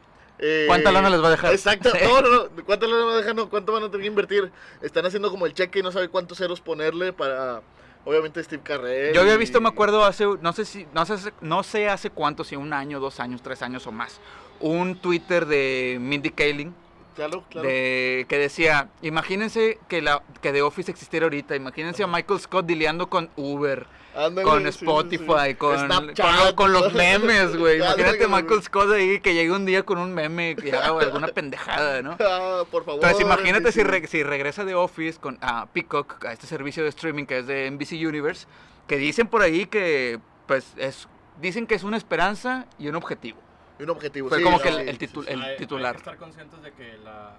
Eh, ¿Cuánta lana les va a dejar? Exacto, no, no, no, ¿cuánta lana van a dejar? No, ¿Cuánto van a tener que invertir? Están haciendo como el cheque y no sabe cuántos ceros ponerle para, obviamente, Steve Carrell. Yo había visto, y- me acuerdo, hace, no sé si, no sé, no sé hace cuánto, si un año, dos años, tres años o más, un Twitter de Mindy Kaling Claro, claro. de, que decía, imagínense que, la, que The Office existiera ahorita, imagínense a Michael Scott dileando con Uber, Ándale, con sí, sí, sí. Spotify, Con, Snapchat. con, con los memes, güey. Imagínate Michael Scott ahí que llegue un día con un meme y haga alguna pendejada, ¿no? Ah, por favor. Entonces imagínate si, re- si regresa de Office con a Peacock, a este servicio de streaming que es de NBC Universe, que dicen por ahí que pues es dicen que es una esperanza y un objetivo. Un objetivo, Fue sí, como no, que el- sí, el sí, titul- sí. el Hay- Hay titular. que estar conscientes de que la,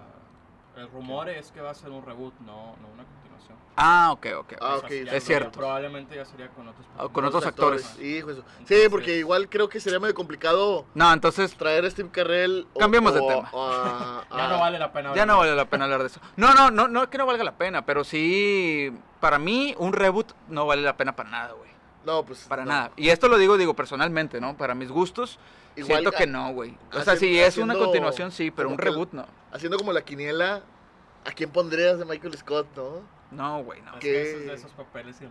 el rumor es que va a ser un reboot, no, no una continuación. Ah, ok, ok. Ah, O sea, ok, ya sí, es cierto. Probablemente ya sería con otros Ah, con otros actores. Hijo su- Sí, porque igual creo que sería medio complicado No, entonces traer a Steve Carrell. o- Cambiemos de tema. a- Ya no vale la pena. ya verlo. no vale la pena hablar de eso. No, no, no, no es que no valga la pena, pero sí para mí un reboot no vale la pena para nada, güey. No, pues. Para no. nada. Y esto lo digo, digo personalmente, ¿no? Para mis gustos, Igual siento a- que no, güey. O sea, haciendo- si es una continuación, sí, pero un el- reboot no. Haciendo como la quiniela, ¿a quién pondrías de Michael Scott, no? No, güey, no. Es que- esos, de esos papeles que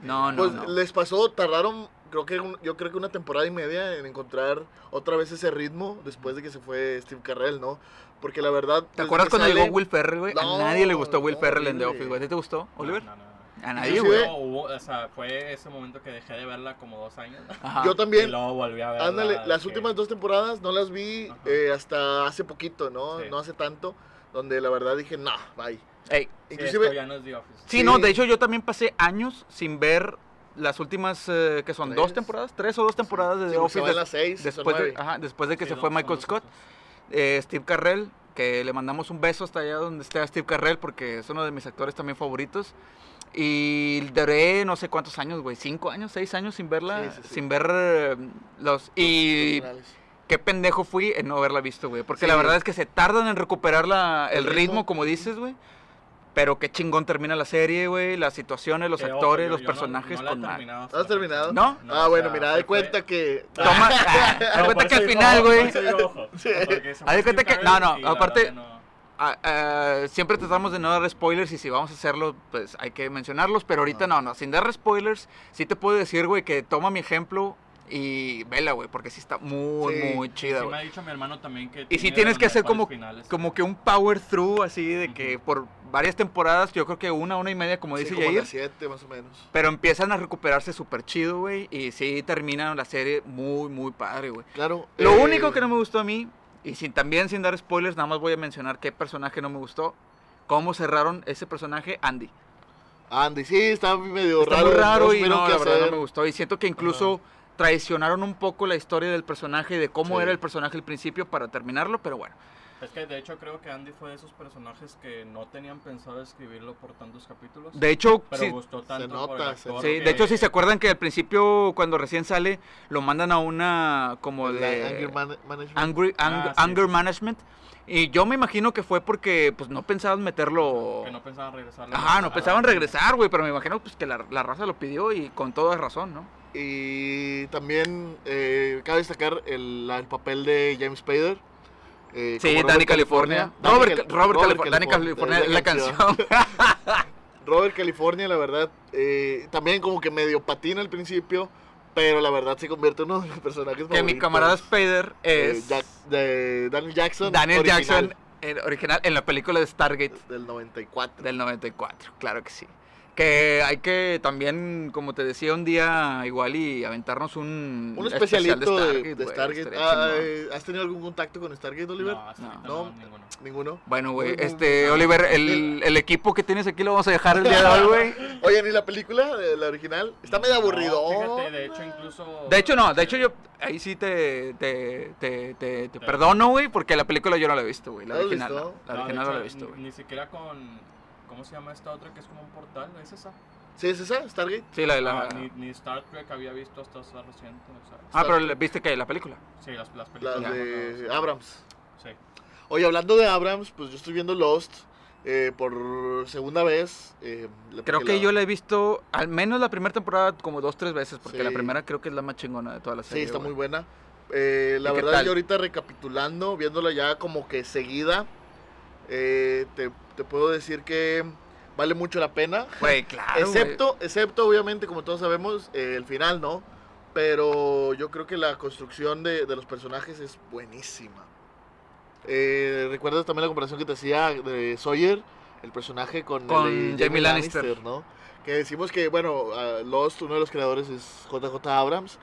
No, no, Pues no. les pasó, tardaron, creo que un- yo creo que una temporada y media en encontrar otra vez ese ritmo después de que se fue Steve Carrell, ¿no? Porque la verdad. ¿Te acuerdas cuando sale- llegó Will Ferrell, güey? No, a nadie le gustó Will no, Ferrell en The. Office, güey. ¿A ti te gustó, Oliver? no, no, no. A nadie, güey. Hubo- o sea, fue ese momento que dejé de verla como dos años. Ajá. Yo Y también. luego volví a verla. Ándale, las que- últimas dos temporadas no las vi eh, hasta hace poquito, ¿no? Sí. No hace tanto, donde la verdad dije, no, bye. Ey, Sí, Inclusive, esto ya no es The Office. Sí, Sí. no, de hecho yo también pasé años sin ver las últimas, eh, que son dos Tres. temporadas, tres o dos temporadas de sí, The Office. des- las seis, después, de, ajá, después de que Sí, se dos- fue Michael dos Scott, eh, Steve Carrell, que le mandamos un beso hasta allá donde esté a Steve Carrell, porque es uno de mis actores también favoritos. Y duré no sé cuántos años, güey, cinco años, seis años sin verla, Sí, sí, sí. sin ver eh, los... Y qué pendejo fui en no haberla visto, güey. Porque Sí. la verdad es que se tardan en recuperar la, el, El ritmo, ritmo. como dices, güey. Pero qué chingón termina la serie, güey. Las situaciones, los ojo, actores, yo- los yo personajes no con ¿No has terminado? ¿No? ah, bueno, sea, mira, de fue- cuenta que... Toma, de cuenta que al final, güey. Sí. de cuenta que- no, no, aparte- no- Ah, ah, siempre tratamos de no dar spoilers y si vamos a hacerlo, pues hay que mencionarlos. Pero ahorita no, no, sin dar spoilers, sí te puedo decir, güey, que toma mi ejemplo y vela, güey, porque sí está muy, Sí, muy chida, Sí, me ha dicho mi hermano también que. Y sí tiene tienes que hacer como, finales. como que un power through, así de que Ujú. por varias temporadas, yo creo que una, una y media, como Sí, dice como Jair. las siete, más o menos. Pero empiezan a recuperarse súper chido, güey. Y sí terminan la serie muy, muy padre, güey. Claro. Lo eh, único que no me gustó a mí, y sin, también sin dar spoilers, nada más voy a mencionar qué personaje no me gustó. Cómo cerraron ese personaje, Andy. Andy, sí, está medio Está raro. muy raro y no, la verdad no me gustó. Y siento que incluso traicionaron un poco la historia del personaje, de cómo Sí. era el personaje al principio para terminarlo, pero bueno. Es que de hecho creo que Andy fue de esos personajes que no tenían pensado escribirlo por tantos capítulos. De hecho, pero sí, gustó tanto nota, por el se- actor sí, que- de hecho, si se acuerdan que al principio, cuando recién sale, lo mandan a una como de... Anger Man- Management. Angry- ang- Ah, sí, anger sí, sí. management. Y yo me imagino que fue porque pues no pensaban meterlo. Que no pensaban regresar. Ajá, no pensaban regresar, güey, pero me imagino pues que la, la raza lo pidió y con toda razón, ¿no? Y también eh, cabe destacar el, el papel de James Spader. Eh, Sí, Danny California. Danny Robert, Robert, Robert Calif- Danny California es la canción. Robert California, la verdad, eh, también como que medio patina al principio, pero la verdad se convierte en uno de los personajes que mi favoritos, camarada Spader eh, es Jack- de Daniel Jackson. Daniel original, Jackson, el original, en la película de Stargate Del 94. del 94, claro que sí. Que hay que también, como te decía, un día igual y aventarnos un, Un especial especialito de, de Stargate. estaría Ah, eh, ¿Has tenido algún contacto con Stargate, Oliver? No, No. No. no, ninguno. Ninguno. Bueno, güey, este, Oliver, el, el equipo que tienes aquí lo vamos a dejar el día de hoy, güey. Oye, ni la película, de la original, está medio aburrido. fíjate, de hecho, incluso. De hecho, no, de hecho yo ahí sí te, te, te, te, te perdono, güey, porque la película yo no la he visto, güey, la ¿No la has original, la de original no la he visto, ni- güey. Ni siquiera con. ¿Cómo se llama esta otra que es como un portal? ¿Es esa? ¿Sí es esa, Stargate? Sí, la de la... Ah, ni, ni Star Trek había visto hasta esa reciente. o sea, Ah, pero viste que la película. sí, las, las películas. Las de no, no, Abrams. Sí. Oye, hablando de Abrams, pues yo estoy viendo Lost eh, por segunda vez. eh, la- Creo que la- yo la he visto al menos la primera temporada como dos, tres veces, porque la Sí. primera creo que es la más chingona de toda la Sí, serie. está güey. muy buena. Eh, la ¿Y qué verdad, yo ahorita recapitulando, viéndola ya como que seguida, eh, te, te puedo decir que vale mucho la pena. Güey, claro, excepto, excepto, obviamente, como todos sabemos, eh, el final, ¿no? Pero yo creo que la construcción de, de los personajes es buenísima. Eh, ¿Recuerdas también la comparación que te hacía de Sawyer? El personaje con, el Con de Jamie Lannister. ¿no? Que decimos que, bueno, Lost, uno de los creadores es JJ Abrams,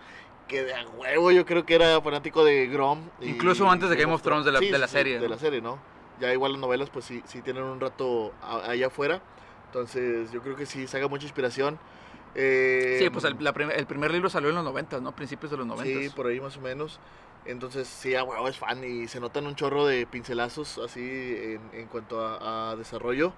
que de a huevo yo creo que era fanático de Grom. y Incluso antes de Game of Thrones, de la- de la serie, De ¿no? la serie, ¿no? Ya igual las novelas, pues sí, sí tienen un rato a- allá afuera. Entonces, yo creo que sí saca mucha inspiración. Eh, Sí, pues el, la prim- el primer libro salió en los 90, ¿no? Principios de los 90. Sí, por ahí más o menos. Entonces, sí, a huevo es fan y se notan un chorro de pincelazos así en, en cuanto a, a desarrollo.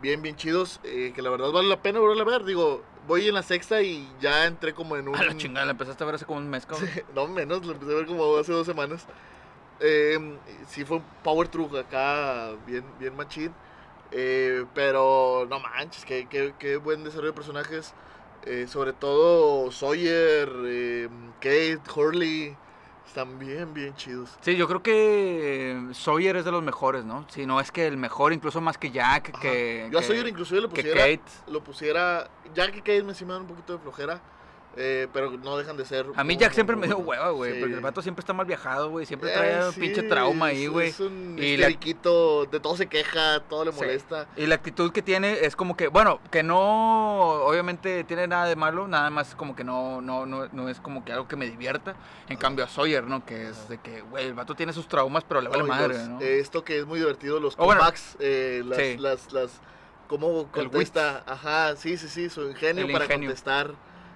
Bien, bien chidos, eh, que la verdad vale la pena volverla a ver. Digo, voy en la sexta y ya entré como en un... A la chingada, la empezaste a ver hace como un mes, cabrón. no menos, lo empecé a ver como hace dos semanas. Eh, sí fue un power truck acá, bien, bien machín. Eh, pero no manches, qué, qué, qué buen desarrollo de personajes. Eh, sobre todo Sawyer, eh, Kate, Hurley. Están bien, bien chidos. Sí, yo creo que eh, Sawyer es de los mejores, ¿no? Si no es que el mejor, incluso más que Jack, Ajá. que, Yo a que- Sawyer inclusive que pusiera, Kate. lo pusiera, ya que Kate me da un poquito de flojera, eh, pero no dejan de ser. A mí Jack siempre me dio hueva, güey, Sí. porque el vato siempre está mal viajado, güey, siempre Eh, trae un sí, pinche trauma ahí, güey. Es un Y la- de todo se queja, todo le Sí. molesta. Y la actitud que tiene es como que, bueno, que no, obviamente tiene nada de malo, nada más como que no, no, no, no es como que algo que me divierta. En cambio a Sawyer, ¿no? Que es de que, güey, el vato tiene sus traumas, pero le vale y madre, los- ¿no? eh, Esto que es muy divertido, los Oh, bueno. comebacks, eh, las, Sí. las, las, cómo contesta, ajá, sí, sí, sí, su ingenio El para ingenio. contestar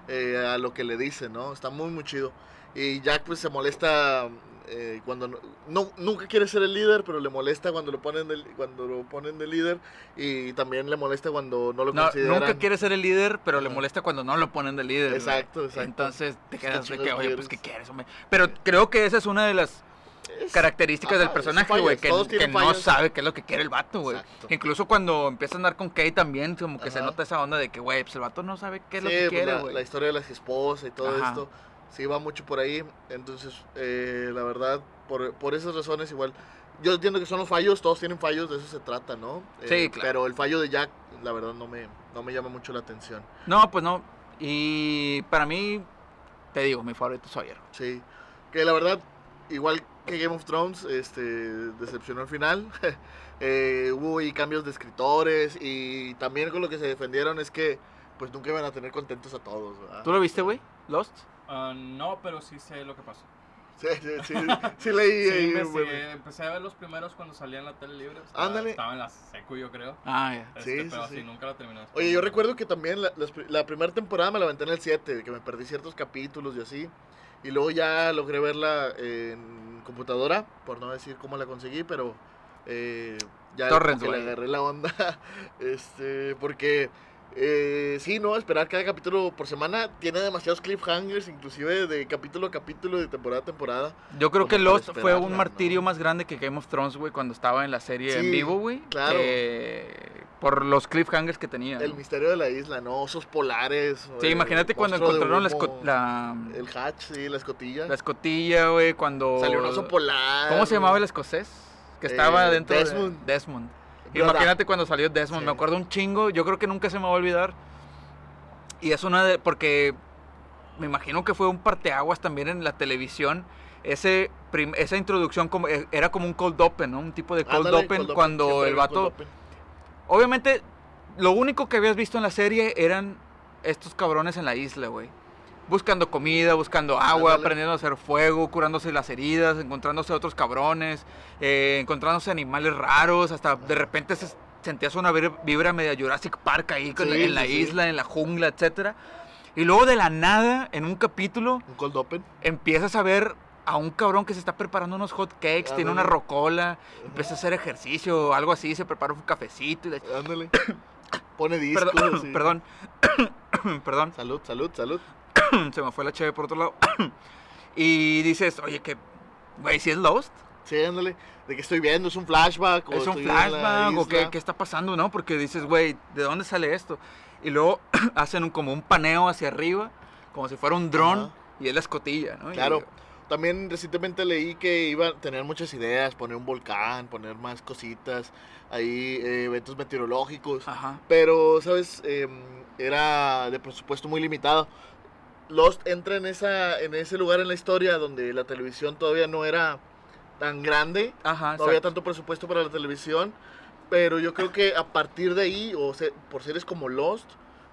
eh, a lo que le dice, ¿no? Está muy, muy chido. Y Jack pues se molesta eh, cuando no, no- nunca quiere ser el líder, pero le molesta cuando lo ponen de, cuando lo ponen de líder y también le molesta cuando no lo No, consideran. nunca quiere ser el líder, pero le molesta cuando no lo ponen de líder. Exacto, exacto. Entonces te ¿Qué quedas de que, oye, pues? ¿qué quieres, hombre? Pero creo que esa es una de las características del personaje, güey, que, no sabe qué es lo que quiere el vato, güey. Incluso cuando empieza a andar con Kate también, como que se nota esa onda de que, güey, pues el vato no sabe qué es lo que pues, quiere, la, güey. la historia de las esposas y todo Ajá. esto, sí va mucho por ahí. Entonces, eh, la verdad, por, por esas razones igual, yo entiendo que son los fallos, todos tienen fallos, de eso se trata, ¿no? Eh, Sí, claro. Pero el fallo de Jack, la verdad, no me, no me llama mucho la atención. No, pues no. Y para mí, te digo, mi favorito es Sawyer. Sí, que la verdad, igual que Game of Thrones, este, decepcionó al final. Eh, hubo ahí cambios de escritores y también con lo que se defendieron es que pues nunca iban a tener contentos a todos. ¿verdad? ¿Tú lo viste, güey? ¿Lost? Ah, no, pero sí sé lo que pasó. Sí, sí, sí, sí leí Sí, ahí, me bueno. sigue- empecé a ver los primeros cuando salía en la tele libre. Estaba, Ándale. Estaba en la secu, yo creo. Ah, ya. Este, Sí, pero sí. sí, nunca lo terminé. Oye, yo recuerdo que también la, pri- la primera temporada me la aventé en el 7, que me perdí ciertos capítulos y así. Y luego ya logré verla en computadora, por no decir cómo la conseguí, pero eh, ya que le agarré la onda. este, porque eh, sí, no, esperar cada capítulo por semana tiene demasiados cliffhangers, inclusive de capítulo a capítulo, de temporada a temporada. Yo creo que Lost fue un martirio ¿no? más grande que Game of Thrones, güey, cuando estaba en la serie en vivo, güey. claro. eh, por los cliffhangers que tenía. El ¿no? misterio de la isla, ¿no? Osos polares. Sí, imagínate cuando encontraron la, esco- la, El hatch, sí, la escotilla. la escotilla, güey, cuando... Salió un oso polar. ¿Cómo se llamaba el escocés? Que estaba Eh, dentro Desmond. de... Desmond. Imagínate cuando salió Desmond, Sí. me acuerdo un chingo, yo creo que nunca se me va a olvidar. Y es una de... porque me imagino que fue un parteaguas también en la televisión. Ese prim- esa introducción como, eh, era como un cold open, ¿no? Un tipo de cold Ándale, open cold cuando siempre el vato... Obviamente lo único que habías visto en la serie eran estos cabrones en la isla, güey. Buscando comida, buscando agua, aprendiendo a hacer fuego, curándose las heridas, encontrándose otros cabrones, eh, encontrándose animales raros, hasta de repente se sentías una vibra- media Jurassic Park ahí Sí, en la sí. isla, en la jungla, etcétera. Y luego de la nada, en un capítulo, Un cold open. empiezas a ver a un cabrón que se está preparando unos hot cakes, tiene una rocola, empieza a hacer ejercicio o algo así, se prepara un cafecito y la Ándale. Pone discos. Perdón, sí. perdón, perdón, Salud, salud, salud. se me fue la cheve por otro lado. y dices, oye, que, güey, si es Lost, Sí, ándale. ¿De qué estoy viendo? ¿Es un flashback? o es un flashback, o qué, qué está pasando, ¿no? Porque dices, güey, ¿de dónde sale esto? Y luego hacen un, como un paneo hacia arriba, como si fuera un dron, y es la escotilla, ¿no? Claro. También recientemente leí que iban a tener muchas ideas, poner un volcán, poner más cositas, ahí eh, eventos meteorológicos. Ajá. Pero, ¿sabes? Em, era de presupuesto muy limitado. Lost entra en, esa, en ese lugar en la historia donde la televisión todavía no era tan grande, Ajá, no había tanto presupuesto para la televisión, pero yo creo que a partir de ahí, o se- por series como Lost,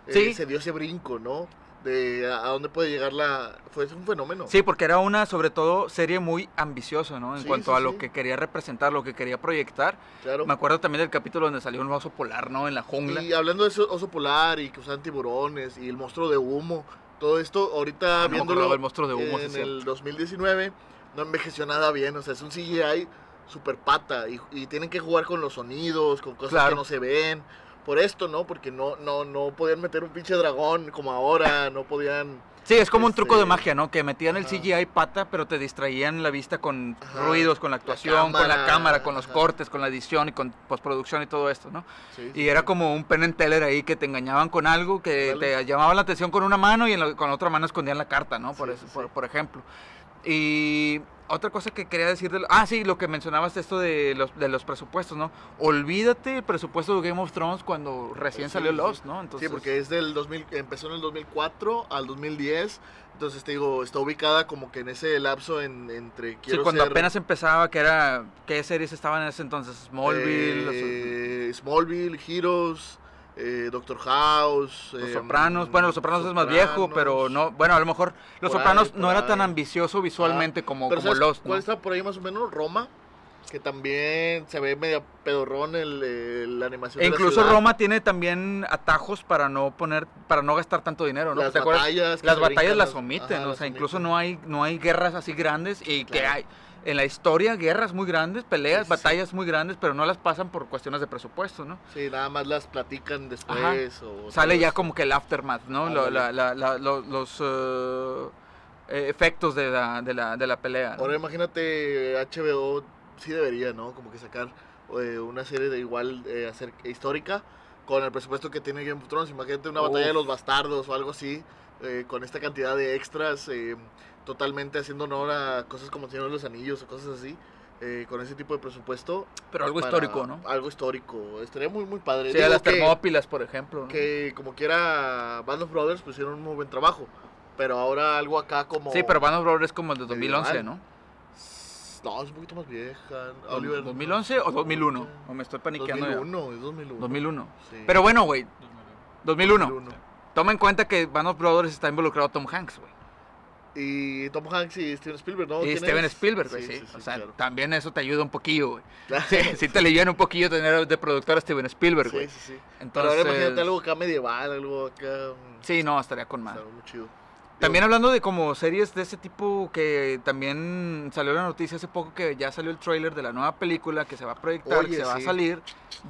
eh, Sí. se dio ese brinco, ¿no? De a, dónde puede llegar la... Fue un fenómeno. Sí, porque era una, sobre todo, serie muy ambiciosa, ¿no? En Sí, cuanto sí, a lo sí. que quería representar, lo que quería proyectar. Claro. Me acuerdo también del capítulo donde salió un oso polar, ¿no? En la jungla. Y hablando de ese oso polar y que usaban tiburones y el monstruo de humo, todo esto, ahorita Ah, no viéndolo del monstruo de humo, en el 2019, no envejeció nada bien, o sea, es un CGI super pata y, y tienen que jugar con los sonidos, con cosas Claro. que no se ven. Por esto, ¿no? Porque no, no, no podían meter un pinche dragón como ahora, no podían... Sí, es como un truco de Este, magia, ¿no? Que metían el. CGI pata, pero te distraían la vista con Ajá, ruidos, con la actuación, con la cámara, con los ajá. cortes, con la edición y con postproducción y todo esto, ¿no? Sí, Y era como un pen and teller ahí que te engañaban con algo, que te llamaban la atención con una mano y en la- con la otra mano escondían la carta, ¿no? Por, eso, por, por ejemplo. Y otra cosa que quería decir de... lo- Ah, sí, lo que mencionabas esto de los, de los presupuestos, ¿no? Olvídate el presupuesto de Game of Thrones cuando recién Sí, salió sí. Lost, ¿no? Entonces, Sí, porque es del 2000, empezó en el 2004 al 2010, entonces te digo, está ubicada como que en ese lapso en, entre Sí, quiero cuando ser, apenas empezaba, que era... ¿Qué series estaban en ese entonces? Smallville, eh, Smallville, Heroes, eh, Doctor House, Los eh, Sopranos, bueno, Los Sopranos es más viejo, pero no, bueno, a lo mejor Los ahí, Sopranos no era tan ambicioso visualmente como, Pero como ¿sabes Lost, ¿Cuál ¿no? está por ahí más o menos? Roma, que también se ve media pedorrón el, el- la animación. E de la incluso. Roma tiene también atajos para no poner, para no gastar tanto dinero, ¿no? Las batallas. Las batallas brincan las omiten, ajá, o sea, incluso omiten. no hay, no hay guerras así grandes y que hay en la historia guerras muy grandes, peleas, Sí, sí, sí. batallas muy grandes, pero no las pasan por cuestiones de presupuesto, ¿no? Sí, nada más las platican después. o Sale ya como que el aftermath, ¿no? Lo- Ándale. la- la- la- lo- los eh, efectos de la, de la, de la pelea. ¿no? Ahora imagínate, HBO sí debería, ¿no? Como que sacar eh, una serie de igual eh, hacer histórica con el presupuesto que tiene Game of Thrones. Imagínate una batalla de los bastardos o algo así, eh, con esta cantidad de extras, eh, totalmente haciendo honor a cosas como Señor de los Anillos o cosas así. eh, con ese tipo de presupuesto. Pero algo histórico, ¿no? Algo histórico. Estaría muy, muy padre. Sí, Digo a las que- Termópilas, por ejemplo. ¿no? que como quiera Band of Brothers hicieron un muy buen trabajo. Pero ahora algo acá como... Sí, pero Band of Brothers es como el de 2011, Medieval. ¿no? No, es un poquito más vieja. ¿Dos- Oliver, ¿2011 o 2001? O me estoy paniqueando ya. 2001, es 2001. 2001. Sí. Pero bueno, güey, 2001. 2001. Toma en cuenta que Band of Brothers está involucrado Tom Hanks, güey. Y Tom Hanks y Steven Spielberg, ¿no? y ¿Quién Steven es? Spielberg, güey, sí. sí, O sea, claro. también eso te ayuda un poquillo, güey. Claro. Sí, sí te alivian un poquillo tener de productor a Steven Spielberg, Sí, güey. sí, sí. Pero Entonces, ahora imagínate algo acá medieval, algo acá... mm, Sí, no, estaría con más. muy chido. También hablando de como series de ese tipo que también salió la noticia hace poco que ya salió el trailer de la nueva película que se va a proyectar, Oye, que se va a sí. salir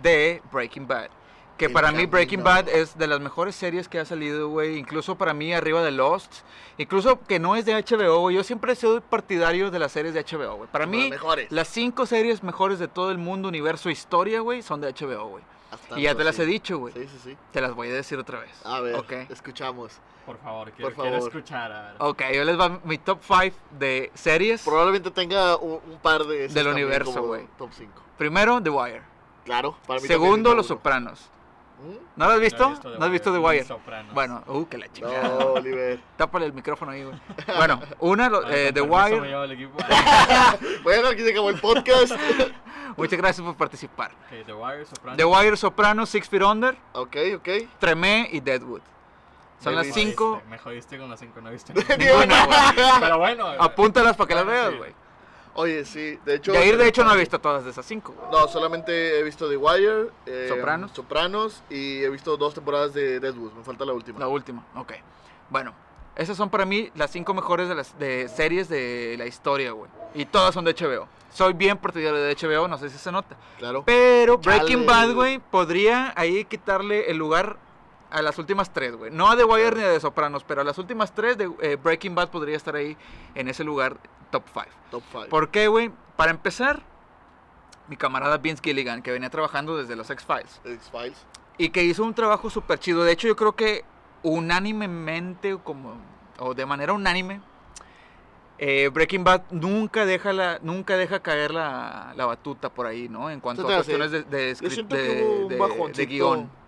de Breaking Bad. Que para mí Breaking. Bad es de las mejores series que ha salido, güey. Incluso para mí arriba de Lost. Incluso que no es de HBO, güey. Yo siempre he sido partidario de las series de HBO, güey. Para Como mí, las mejores. las cinco series mejores de todo el mundo, universo, historia, güey, son de HBO, güey. Y ya te las sí. he dicho, güey. Sí, sí, sí. Te las voy a decir otra vez. A ver, Ok. escuchamos. Por favor, quiero, Por quiero favor. escuchar. A ver. Ok, yo les va mi top 5 de series. Probablemente tenga un, un par de... Del universo, güey. Top 5. Primero, The Wire. Claro, para mí Segundo, Los Sopranos. ¿No lo has No he visto? ¿No has visto The Wire? Bueno, uh, que la chingada. No, Oliver. Tápale el micrófono ahí, güey. Bueno, una, lo- eh, The me Wire. Bueno, aquí se acabó el podcast. Muchas gracias por participar. The Wire, Sopranos. The Wire, Sopranos, Six Feet Under, Ok, ok. Tremé y Deadwood. Son Me las cinco. Me jodiste con las cinco, no viste. Ninguna, güey. Pero bueno. Apúntalas para que las veas, güey. Oye, sí, de hecho... Yair, de hecho, no ha visto todas de esas cinco. güey. No, solamente he visto The Wire, eh, Sopranos. Sopranos y he visto dos temporadas de Deadwood. Me falta la última. La última, ok. Bueno, esas son para mí las cinco mejores de las de series de la historia, güey. Y todas son de HBO. Soy bien partidario de HBO, no sé si se nota. Claro. Pero Breaking. Bad, güey, podría ahí quitarle el lugar a las últimas tres, güey. No a The Wire ni a The Sopranos, pero a las últimas tres de eh, Breaking Bad podría estar ahí en ese lugar top 5. Top 5. ¿Por qué, güey? Para empezar, mi camarada Vince Gilligan, que venía trabajando desde los X-Files. X-Files. Y que hizo un trabajo súper chido. De hecho, yo creo que unánimemente, como, o de manera unánime, eh, Breaking Bad nunca deja la, nunca deja caer la, la batuta por ahí, ¿no? En cuanto a cuestiones de, de, de guion.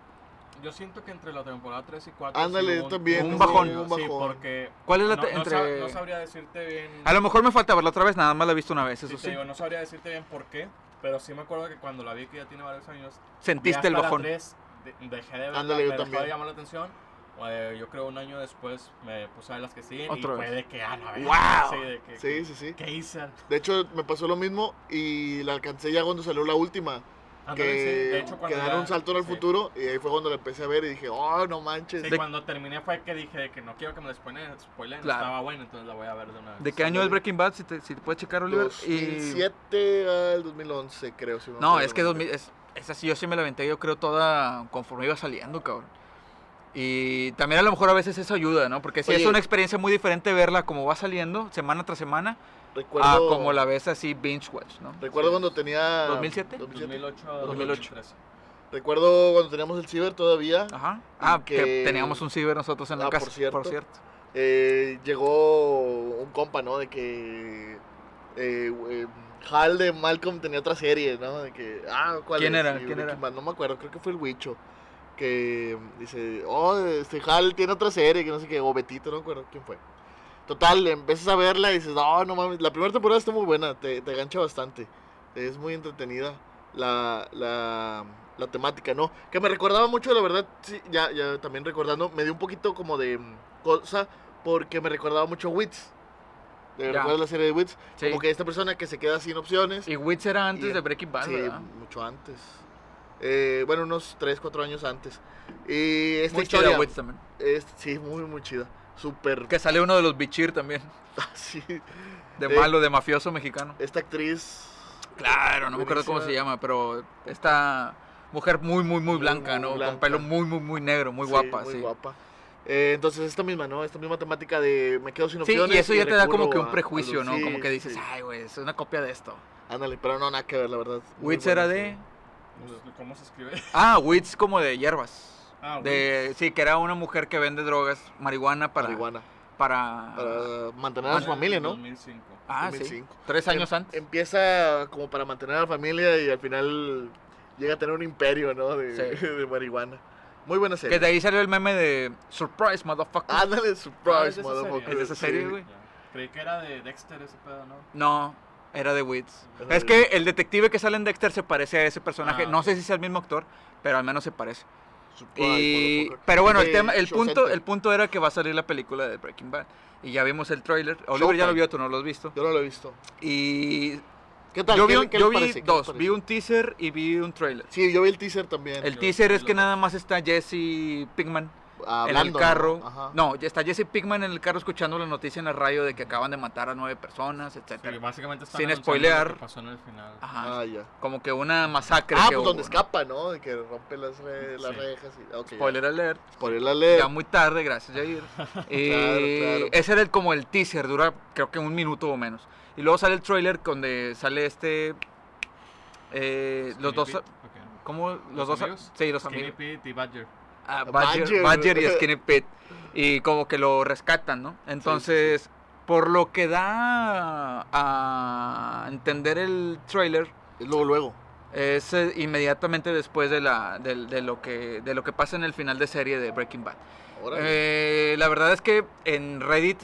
Yo siento que entre la temporada 3 y 4. Ándale, yo también, Un bajón. un Sí, bajón. porque. ¿Cuál es la no, no entre- sab- no sabría decirte bien. A lo mejor me falta verla otra vez, nada más la he visto una vez, Sí, eso te sí. digo, no sabría decirte bien por qué. Pero sí me acuerdo que cuando la vi, que ya tiene varios años. Sentiste el hasta la bajón. 3 de- dejé de verla, Ándale, yo me dejó también. de llamar la atención. Eh, yo creo un año después me puse a ver las que siguen Otra y vez. fue de que, ah, la verga, ¡Wow! Sí, de que, Sí, sí, sí. ¿qué hice? De hecho, me pasó lo mismo y la alcancé ya cuando salió la última. Que sí, de hecho, cuando que ya- un salto en el sí. futuro y ahí fue cuando la empecé a ver y dije, oh, no manches. Sí, De- cuando terminé fue que dije de que no quiero que me la spoilen, spoilen Claro. estaba bueno, entonces la voy a ver de una vez. ¿De qué año es Breaking Bad? Si te, si te puedes checar, Oliver. Y... 2007 al 2011, creo. si No, es que 2000, es, esa sí, yo sí me la aventé, yo creo, toda conforme iba saliendo, cabrón. Y también a lo mejor a veces eso ayuda, ¿no? Porque si es Oye. una experiencia muy diferente verla como va saliendo, semana tras semana, Recuerdo, a como la ves así binge watch, ¿no? Recuerdo cuando tenía... 2007? 2008 a 2008. 2013. Recuerdo cuando teníamos el ciber todavía. Ajá. Ah, que, que- teníamos un ciber nosotros en la Ah, por casa, cierto. por cierto. eh, llegó un compa, ¿no? De que eh, eh, Hal de Malcolm tenía otra serie, ¿no? De que, ah, ¿cuál ¿Quién es? era? ¿Quién era? No me acuerdo, creo que fue el Huicho. Que dice, oh, este Hal tiene otra serie, que no sé qué, o Betito, no me acuerdo quién fue. Total, empiezas a verla y dices, no, no mames, la primera temporada está muy buena, te, te gancha bastante. Es muy entretenida la, la, la temática, ¿no? Que me recordaba mucho, la verdad, sí, ya, ya también recordando, me dio un poquito como de cosa, porque me recordaba mucho Wits. ¿De. ¿Recuerdas la serie de Wits? Sí. Como que esta persona que se queda sin opciones. Y Wits era antes Y- de Breaking Bad, sí, ¿verdad? mucho antes. Eh, bueno, unos 3, 4 años antes. Y esta Muy historia... chida Wits también. es- sí, muy, muy chida. Súper... Que sale uno de los Bichir también, Sí. de Eh, malo, de mafioso mexicano. Esta actriz... Claro, no me acuerdo cómo se llama, pero esta mujer muy, muy, muy blanca, muy ¿no? Con pelo muy, muy, muy negro, muy Sí, guapa, muy sí. guapa. Eh, entonces, esta misma, ¿no? Esta misma temática de me quedo sin Sí, opciones. y eso ya te da como que un prejuicio, los- ¿no? sí, como que dices, sí. ay, güey, es una copia de esto. Ándale, pero no, nada que ver, la verdad. Wits era de... Pues, ¿Cómo se escribe? Ah, Wits como de hierbas. Ah, De, sí, que era una mujer que vende drogas, marihuana para... Marihuana. Para... Para mantener a su familia, ¿no? 2005. Ah, sí. 2005. Tres años Em- antes. Empieza como para mantener a la familia y al final llega a tener un imperio, ¿no? De, Sí. de marihuana. Muy buena Que serie. de ahí salió el meme de Surprise, motherfucker. Ándale, Ah, es surprise, esa motherfucker. Es de esa serie, Sí. güey. Ya. Creí que era de Dexter ese pedo, ¿no? No, era de Wits. Es que el detective que sale en Dexter se parece a ese personaje. Ah, no sé si sea el mismo actor, pero al menos se parece. Y, pero bueno, el tema, el punto, el punto era que va a salir la película de Breaking Bad. Y ya vimos el tráiler. Oliver ya lo vio, tú no lo has visto. Yo no lo he visto. Y ¿Qué tal? yo vi, ¿Qué- un- qué yo les vi dos. Vi un teaser y vi un trailer. Sí, yo vi el teaser también. El Yo teaser es que nada más está Jesse Pinkman Hablando, en el carro. ¿no? No, ya está Jesse Pinkman en el carro escuchando la noticia en la radio de que acaban de matar a nueve personas, Sí, etcétera. básicamente están Sin spoilear. lo que pasó en el final. Ajá. Ah, ya. Como que una masacre Ah, que pues hubo, donde ¿no? escapa, ¿no? De que rompe las, re- las Sí. rejas. Y... ya. Spoiler alert. Spoiler alert. Ya muy tarde, gracias Jair. Y claro. ese era el, como el teaser, dura creo que un minuto o menos. Y luego sale el trailer donde sale este... eh, los dos... Pete, ok. ¿Cómo? Los, ¿Los dos... amigos? Sí, los Skinny amigos. Pete y Badger. Ah, Badger. Badger, Badger y Skinny Pete. Y como que lo rescatan, ¿no? Entonces, por lo que da a entender el trailer, Es luego, luego. es eh, inmediatamente después de, la, de, lo que, de lo que pasa en el final de serie de Breaking Bad. Eh, la verdad es que en Reddit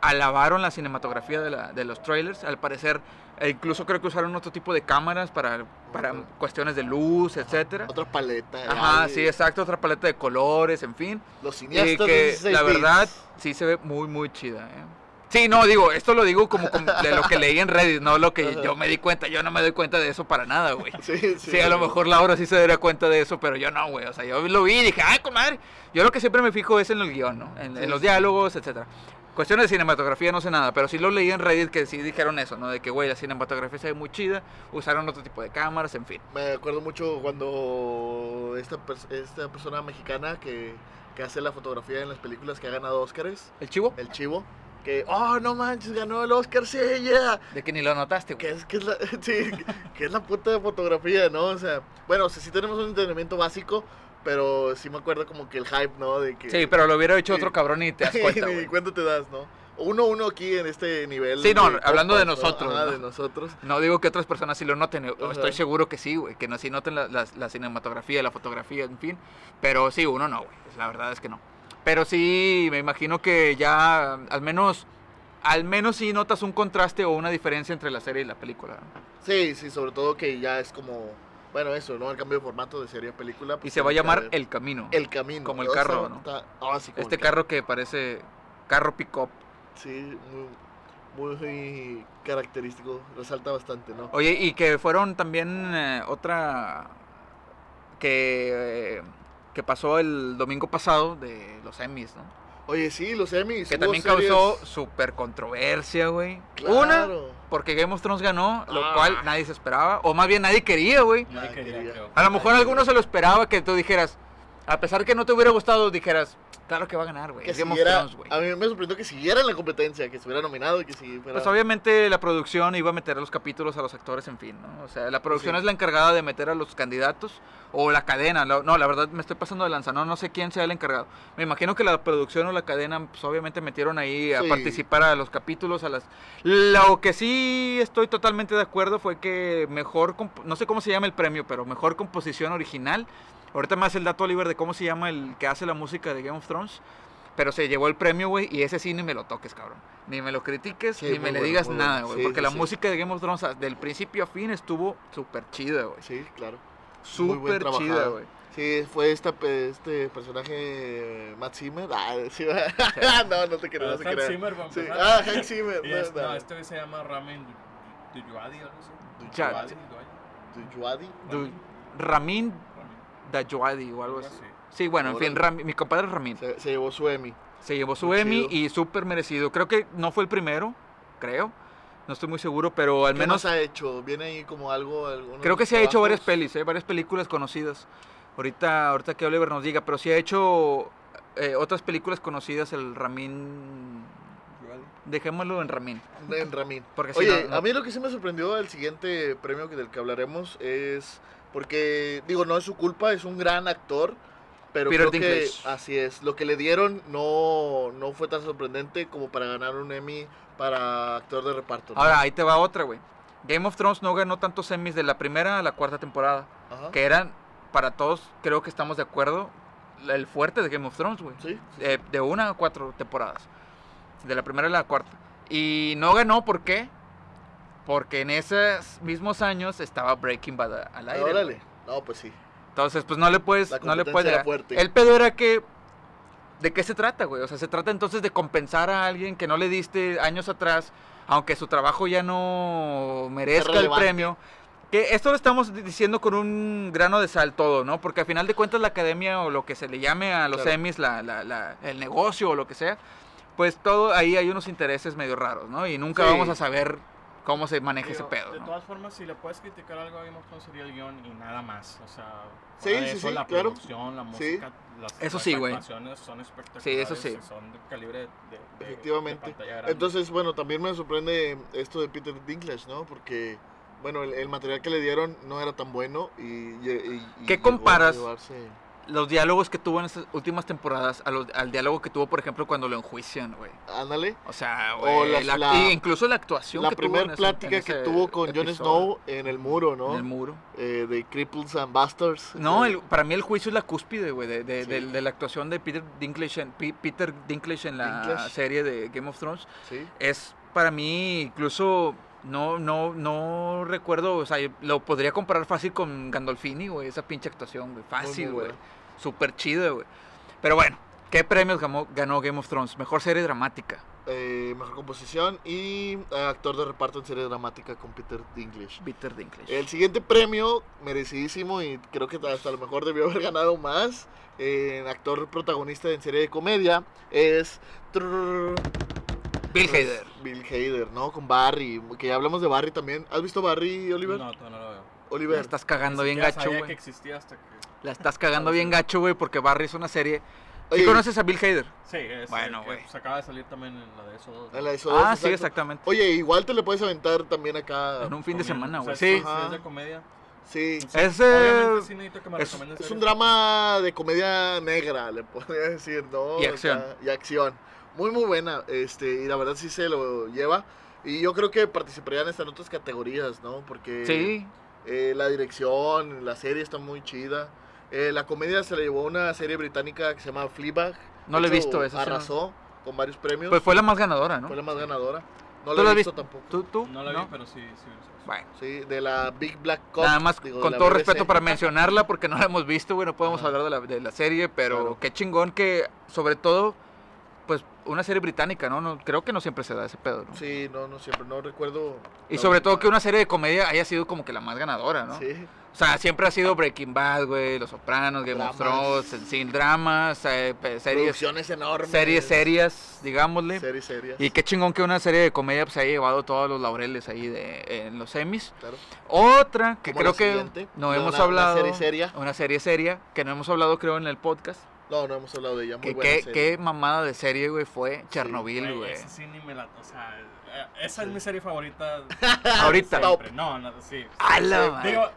alabaron la cinematografía de, la- de los trailers. Al parecer, e incluso creo que usaron otro tipo de cámaras para, para cuestiones de luz, etcétera. Otra paleta. Ajá, sí, exacto, otra paleta de colores, en fin. Los Y cineastas que de 16 la verdad sí se ve muy, muy chida. ¿eh? Sí, no, digo, esto lo digo como, de lo que leí en Reddit, no lo que yo me di cuenta. Yo no me doy cuenta de eso para nada, güey. Sí, sí. Sí, a lo mejor Laura sí se daría cuenta de eso, pero yo no, güey. O sea, yo lo vi y dije, ay, comadre. Yo lo que siempre me fijo es en el guion, ¿no? En, en los diálogos, etcétera. Cuestiones de cinematografía no sé nada, pero sí lo leí en Reddit que sí dijeron eso, ¿no? De que, güey, la cinematografía se ve muy chida, usaron otro tipo de cámaras, en fin. Me acuerdo mucho cuando esta, esta persona mexicana que, que hace la fotografía en las películas que ha ganado Óscares, ¿El chivo? el chivo, que, oh, no manches, ganó el Óscar, sí, ella. De que ni lo notaste, Que güey. es, que es la, sí, que es la puta de fotografía, ¿no? O sea, bueno, o sea, sí tenemos un entrenamiento básico, pero sí me acuerdo como que el hype, ¿no? De que, Sí, pero lo hubiera hecho Sí. otro cabrón y te das cuenta, Ni güey. cuenta te das, ¿no? Uno uno aquí en este nivel. Sí, no, de hablando de nosotros, ¿no? de nosotros. No digo que otras personas sí lo noten, o Ajá. estoy seguro que sí, güey, que no, sí noten la, la- la cinematografía, la fotografía, en fin, pero sí, uno no, güey, la verdad es que no. Pero sí, me imagino que ya, al menos, al menos sí notas un contraste o una diferencia entre la serie y la película. Sí, sí, sobre todo que ya es como, bueno, eso, ¿no? El cambio de formato de serie a película. Y pues, se va a llamar El Camino. El Camino. como el O sea, carro, ¿no? está- ah, sí, como este el carro que parece carro pick-up. Sí, muy, muy característico, resalta bastante, ¿no? Oye, y que fueron también eh, otra que, eh, que pasó el domingo pasado de los Emmys, ¿no? Oye, sí, los Emmys. Que también series- causó super controversia, güey. Una, porque Game of Thrones ganó, lo Ah. cual nadie se esperaba, o más bien nadie quería, güey. Nadie quería. A lo mejor alguno se lo esperaba que tú dijeras, a pesar que no te hubiera gustado, dijeras, claro que va a ganar, güey. Siguiera, a mí me sorprendió que siguiera en la competencia, que estuviera nominado y que si fuera... Pues obviamente la producción iba a meter a los capítulos a los actores, en fin, ¿no? O sea, la producción Sí. es la encargada de meter a los candidatos o la cadena. la- no, la verdad me estoy pasando de lanza, no, no sé quién sea el encargado. Me imagino que la producción o la cadena, pues obviamente metieron ahí a Sí. participar a los capítulos, a las... Lo que sí estoy totalmente de acuerdo fue que mejor, no sé cómo se llama el premio, pero mejor composición original. Ahorita me hace el dato, Oliver, de cómo se llama el que hace la música de Game of Thrones. Pero se llevó el premio, güey, y ese sí ni me lo toques, cabrón. Ni me lo critiques, Sí, ni me le bueno, digas muy nada, güey. Sí, porque sí, la sí. música de Game of Thrones, del principio a fin, estuvo súper chida, güey. Sí, claro. Súper Muy buen chida, güey. Sí, fue esta, este personaje Matt Zimmer. Ah, sí, no, no te creo, no te Hans creo. Zimmer, Sí. Ah, Hans Zimmer. Y no, es- no. no, este se llama Ramen Duyuadi o algo así. Duyuadi, Duyuadi. Du- Ramin Ramen, Dayuadi o algo así. Sí, bueno, en fin. Rami- mi compadre Ramin. Se, se llevó su Emmy. Se llevó su Muy Emmy chido. y súper merecido. Creo que no fue el primero, creo. No estoy muy seguro, pero al ¿Qué menos más ha hecho? ¿Viene ahí como algo? Creo que se ha hecho varias pelis, ¿eh? varias películas conocidas. Ahorita, ahorita que Oliver nos diga, pero sí ha hecho eh, otras películas conocidas, el Ramin. Dejémoslo en Ramin. En Ramin. Porque si Oye, no- no- a mí lo que sí me sorprendió el siguiente premio del que hablaremos es porque, digo, no es su culpa, es un gran actor, pero Peter creo que Dinklage. así es. Lo que le dieron no, no fue tan sorprendente como para ganar un Emmy para actor de reparto. ¿no? Ahora, ahí te va otra, güey. Game of Thrones no ganó tantos semis de la primera a la cuarta temporada. Ajá. Que eran, para todos, creo que estamos de acuerdo, el fuerte de Game of Thrones, güey. Sí, sí, Eh, de una a cuatro temporadas. De la primera a la cuarta. Y no ganó, ¿por qué? Porque en esos mismos años estaba Breaking Bad al aire. Órale. No, pues sí. Entonces, pues no le puedes, La no le puedes era fuerte. El pedo era que, ¿de qué se trata, güey? O sea, se trata entonces de compensar a alguien que no le diste años atrás, aunque su trabajo ya no merezca el premio. Que esto lo estamos di- diciendo con un grano de sal todo, ¿no? Porque al final de cuentas la academia o lo que se le llame a los Claro. Emmys, la, la- la- el negocio o lo que sea, pues todo ahí hay unos intereses medio raros, ¿no? Y nunca Sí. vamos a saber cómo se maneja ese Digo, pedo, De ¿no? todas formas, si le puedes criticar algo a Game of Thrones sería el guion y nada más. O sea, Sí, sí, eso, sí, la claro. producción, la Sí. música, las, Eso las sí, actuaciones son espectaculares. Sí, eso sí. Son de calibre de, de- Efectivamente. de pantalla grande. Entonces, bueno, también me sorprende esto de Peter Dinklage, ¿no? Porque, bueno, el, el material que le dieron no era tan bueno y... y- y ¿Qué comparas? llevarse- los diálogos que tuvo en estas últimas temporadas a los- al diálogo que tuvo, por ejemplo, cuando lo enjuician, güey. Ándale. O sea, güey, incluso la actuación La que tuvo en primera plática que tuvo con Jon Snow en el muro, ¿no? En el muro. Eh, de Cripples and Bastards. No, el- para mí el juicio es la cúspide, güey, de, de, Sí. de- de la actuación de Peter Dinklage en, Pi- Peter Dinklage en la Dinklage. serie de Game of Thrones. Sí. Es para mí incluso no no no recuerdo, o sea, lo podría comparar fácil con Gandolfini, güey, esa pinche actuación, güey, fácil, güey. Súper chido, güey. Pero bueno, ¿qué premios ganó, ganó Game of Thrones? Mejor serie dramática. Eh, mejor composición y eh, actor de reparto en serie dramática con Peter Dinklage. Peter Dinklage. El siguiente premio, merecidísimo y creo que hasta a lo mejor debió haber ganado más, eh, actor protagonista en serie de comedia, es trrr, Bill Hader. Bill Hader, ¿no? Con Barry, que ya hablamos de Barry también. ¿Has visto Barry, Oliver? No, todavía no lo veo. Oliver. La estás cagando bien gacho, sabía que güey. existía hasta que... La estás cagando bien gacho, güey, porque Barry es una serie. ¿Sí conoces a Bill Hader? Sí, es Bueno, que, güey. pues, acaba de salir también en la de eso. dos, ¿no? en la de esos Ah, dos, sí, exacto. exactamente. Oye, igual te le puedes aventar también acá. En un fin de semana, O sea, güey. sí, Sí. sí, es de comedia. Sí. Es, eh, Obviamente sí que me Es, es un drama de comedia negra, le podría decir, ¿no? Y acción. Acá, y acción. Muy, muy buena. Este, y la verdad sí se lo lleva. Y yo creo que participarían hasta en otras categorías, ¿no? Porque Sí. eh, la dirección, la serie está muy chida. Eh, la comedia se le llevó una serie británica que se llama Fleabag. No la he visto, esa no- Arrasó con varios premios. Pues fue la más ganadora, ¿no? Fue la más ganadora. No ¿Tú la la he visto visto? tampoco. ¿Tú, tú? No la vi, pero sí, sí. sí. Bueno, Sí, de la Big Black Cop. nada más digo, con la todo BBC. respeto para mencionarla porque no la hemos visto, güey, no podemos Ajá. hablar de la, de la serie, pero Claro. qué chingón que, sobre todo, pues una serie británica, ¿no? no creo que no siempre se da ese pedo, ¿no? Sí, no, no siempre, no recuerdo. Y sobre todo que una serie de comedia haya sido como que la más ganadora, ¿no? Sí. O sea, siempre ha sido Breaking Bad, güey, Los Sopranos, Game of. Thrones, en sin dramas, eh, series, Producciones enormes. series serias, digámosle. Series serias. Y qué chingón que una serie de comedia pues, haya llevado todos los laureles ahí de, en los semis. Claro. Otra que creo que no hemos una- una hablado. serie seria. Una serie seria que no hemos hablado, creo, en el podcast. No, no hemos hablado de ella. Muy Que buena qué, serie. qué mamada de serie, güey, fue Chernobyl, Güey, güey. esa sí ni me la... O sea, eh, esa es mi serie favorita. Ahorita. Siempre. No, no, sí. Sí, madre. Digo,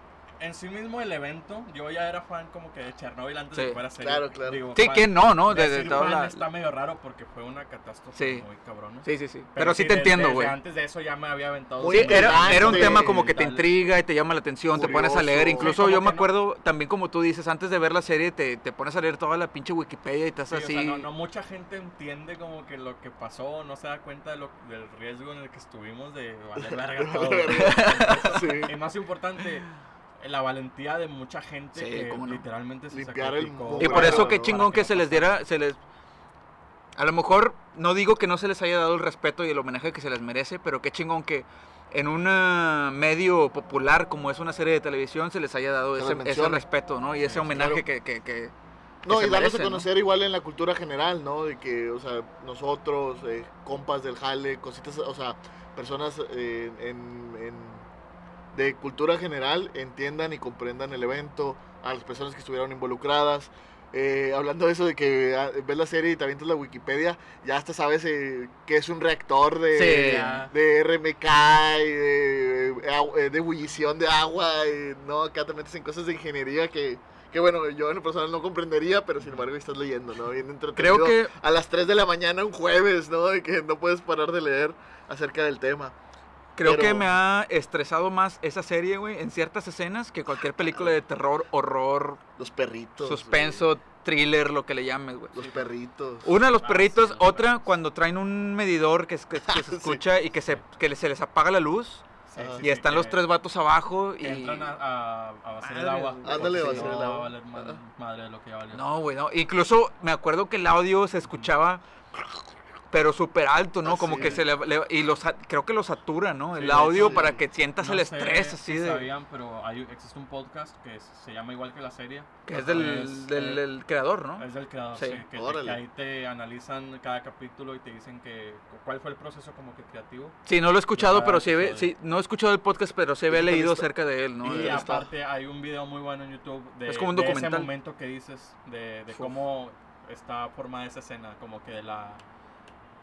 en sí mismo el evento, yo ya era fan como que de Chernobyl antes de Sí. que fuera serie. Claro, claro. Digo, Sí, fan- ¿quién no, no? De, de toda la- está medio raro porque fue una catástrofe Sí. muy cabrona. Sí, sí, sí. Pero, sí te desde- entiendo, desde güey. Antes de eso ya me había aventado. Era, era un tema como que te intriga y te llama la atención, te pones a Curioso. leer. Incluso yo que me no- acuerdo también como tú dices, antes de ver la serie te, te pones a leer toda la pinche Wikipedia y estás Sí, o así. sea, no, no mucha gente entiende como que lo que pasó, no se da cuenta de lo, del riesgo en el que estuvimos de valer verga todo. Sí. y más importante, la valentía de mucha gente Sí, que no. literalmente se Limpiar sacrificó. Y por eso qué chingón que no se les diera, se les... A lo mejor no digo que no se les haya dado el respeto y el homenaje que se les merece, pero qué chingón que en un ah, medio popular como es una serie de televisión se les haya dado ese, respeto, ¿no? Y ese homenaje claro. que, que, que- No, y darnos a ¿no? conocer igual en la cultura general, ¿no? De que, o sea, nosotros, eh, compas del jale, cositas, o sea, personas eh, en, en- de cultura general entiendan y comprendan el evento, a las personas que estuvieron involucradas. Eh, hablando de eso de que ah, ves la serie y te avientas la Wikipedia, ya hasta sabes eh, que es un reactor de, Sí. de RMK y de, au- eh, de ebullición de agua, y, ¿no? Acá te metes en cosas de ingeniería que, que bueno, yo en lo personal no comprendería, pero sin embargo estás leyendo, ¿no? Bien entretenido. creo que A las 3 de la mañana un jueves, ¿no? De que no puedes parar de leer acerca del tema. Creo que me ha estresado más esa serie, güey, en ciertas escenas que cualquier película de terror, horror, Los perritos. suspenso, thriller, lo que le llames, güey. Los perritos. Una, los Ah, perritos. sí, otra, cuando traen un medidor que, es- que, que se Sí. escucha y que, se, que le- se les apaga la luz. Sí, Y sí, están los tres vatos abajo y... entran a, a, a vaciar el Madre, agua. Ándale, vaciar el no, agua. va a valer Ajá. madre lo que ya valió. No, güey, no. Incluso me acuerdo que el audio se escuchaba, pero súper alto, ¿no? Como Así que es. se le, le- Y los, sa- creo que lo satura, ¿no? El Sí, audio sí. para que sientas No el sé estrés así si de... sabían, pero hay, existe un podcast que es- se llama igual que la serie. Que es del, Es, del, eh, del creador, ¿no? Es del creador, Sí. sí. que, te- que ahí te analizan cada capítulo y te dicen que cuál fue el proceso como que creativo. Sí, no lo he escuchado, pero sí, ve- sí, no he escuchado el podcast, pero sí había ¿Qué tal leído está? acerca de él, ¿no? y aparte hay un video muy bueno en YouTube de, Es como un de ese momento que dices, de, de cómo está formada esa escena, como que de la...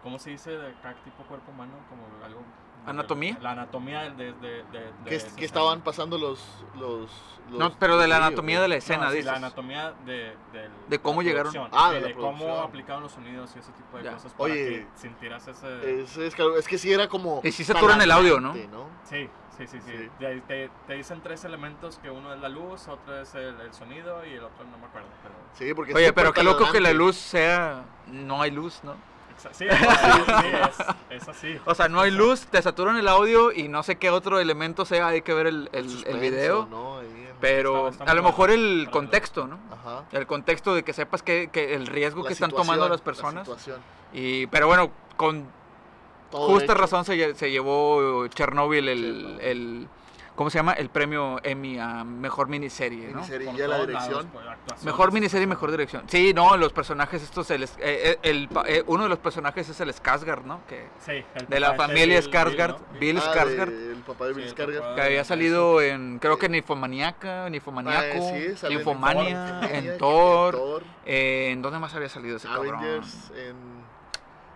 ¿cómo se dice de cada tipo cuerpo humano? Como algo... ¿Anatomía? La anatomía de... de, de, de- ¿Qué, de- qué estaban pasando los, los, los No, pero de la anatomía de la No, escena, sí, dices. la anatomía de, del- De cómo la llegaron. Ah, de la de cómo aplicaban los sonidos y ese tipo de Ya. cosas para Oye, que sintieras ese... Es, es, que, es que sí era como. Y sí saturan el audio, ¿no? Sí, sí, sí, sí. Sí. Te, te- te dicen tres elementos, que uno es la luz, otro es el, el sonido y el otro no me acuerdo. Pero... Sí, porque Oye, pero qué loco que la luz sea... No hay luz, ¿no? Sí, sí, es, es así. O sea, no hay luz, te saturan el audio y no sé qué otro elemento sea, hay que ver el, el- video. Pero Está- está a lo mejor el contexto, ¿no? Ajá. El contexto de que sepas que, que el riesgo La que están tomando las la personas. situación. Y, pero bueno, con Todo justa hecho. razón se, se llevó Chernobyl el, Chernobyl. el- ¿cómo se llama? El premio Emmy a mejor miniserie, ¿no? Miniserie. Ya la dirección. lados, actuaciones. Mejor miniserie y mejor dirección. Sí, no, los personajes estos, el, eh, eh, el eh, uno de los personajes es el Skarsgård, ¿no? Que, Sí, el de la familia Skarsgård, Bill, ¿no? Bill Ah, Skarsgård, de- el papá de Sí, Bill el Skarsgård. que había salido en, creo que Ah, sí, sale en Ninfomania, Thor, en Thor, eh, ¿en dónde más había salido ese cabrón? En,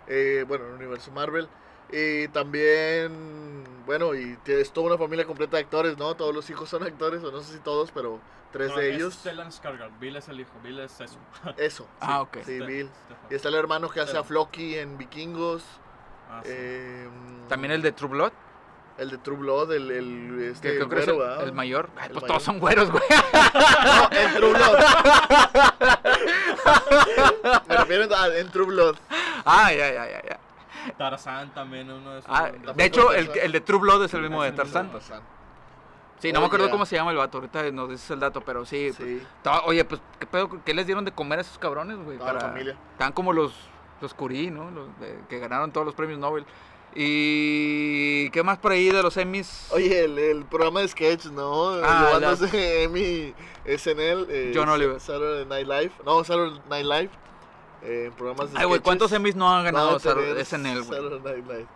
eh, bueno, en el universo Marvel. Y también, bueno, y t- es toda una familia completa de actores, ¿no? Todos los hijos son actores, o no sé si todos, pero tres No, de es ellos. Stellan Skarsgård, Bill es el hijo, Bill es eso. Eso. Ah, ok. Sí, Este- Bill. este- Y está el hermano que hace a Floki en Vikingos. ah, sí. eh, También el de True Blood, El de True Blood, el, el, este, güero, el, ¿verdad? el mayor. Ay, El pues mayor. todos son güeros, güey. No, en True Blood. Me refiero a en True Blood. Ah, ya, ya, ya, ya. Tarzán también, uno de sus... Ah, de- hecho, el, el de True Blood es el mismo de. Tarzán. Sí, no me acuerdo yeah. cómo se llama el vato, ahorita nos dices el dato, pero sí. pues, Sí, oye, pues, ¿qué pedo? ¿Qué les dieron de comer a esos cabrones, güey? toda la familia. Están como los, los Curie, ¿no? Los de- que ganaron todos los premios Nobel. ¿Y qué más por ahí de los Emmys? Oye, el, el programa de sketch, ¿no? Ah, Llevándose Emmy SNL. Eh, John Oliver. Saturday Night Live. No, Saturday Night Live. Eh, programas de Ay, güey. ¿cuántos Emmys no han ganado a tener SNL, güey?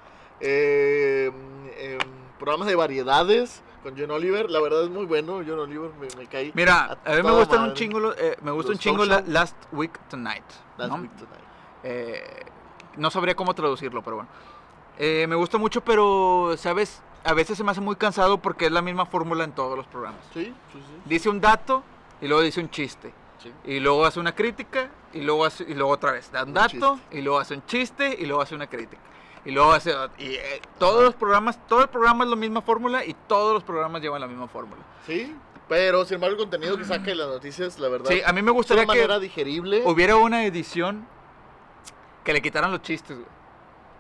Eh, em, programas de variedades con John Oliver. La verdad es muy bueno. John Oliver me, me cae. Mira, a mí me gustan un madre. chingo, lo- eh, me gusta Los un chingo la-. Last Week Tonight. Last ¿no? Week Tonight. Eh, no sabría cómo traducirlo, pero bueno. Eh, me gusta mucho, pero, ¿sabes? A veces se me hace muy cansado porque es la misma fórmula en todos los programas. Sí, sí, sí. Dice un dato y luego dice un chiste. Sí. Y luego hace una crítica y luego, hace, y luego otra vez da un Un dato y luego hace un chiste y luego hace una crítica. Y luego hace... Y eh, todos los programas, todo el programa es la misma fórmula y todos los programas llevan la misma fórmula. Sí, pero sin embargo el contenido que saca de las noticias, la verdad, Sí, a mí me es de gustaría una que manera digerible. hubiera una edición que le quitaran los chistes, güey.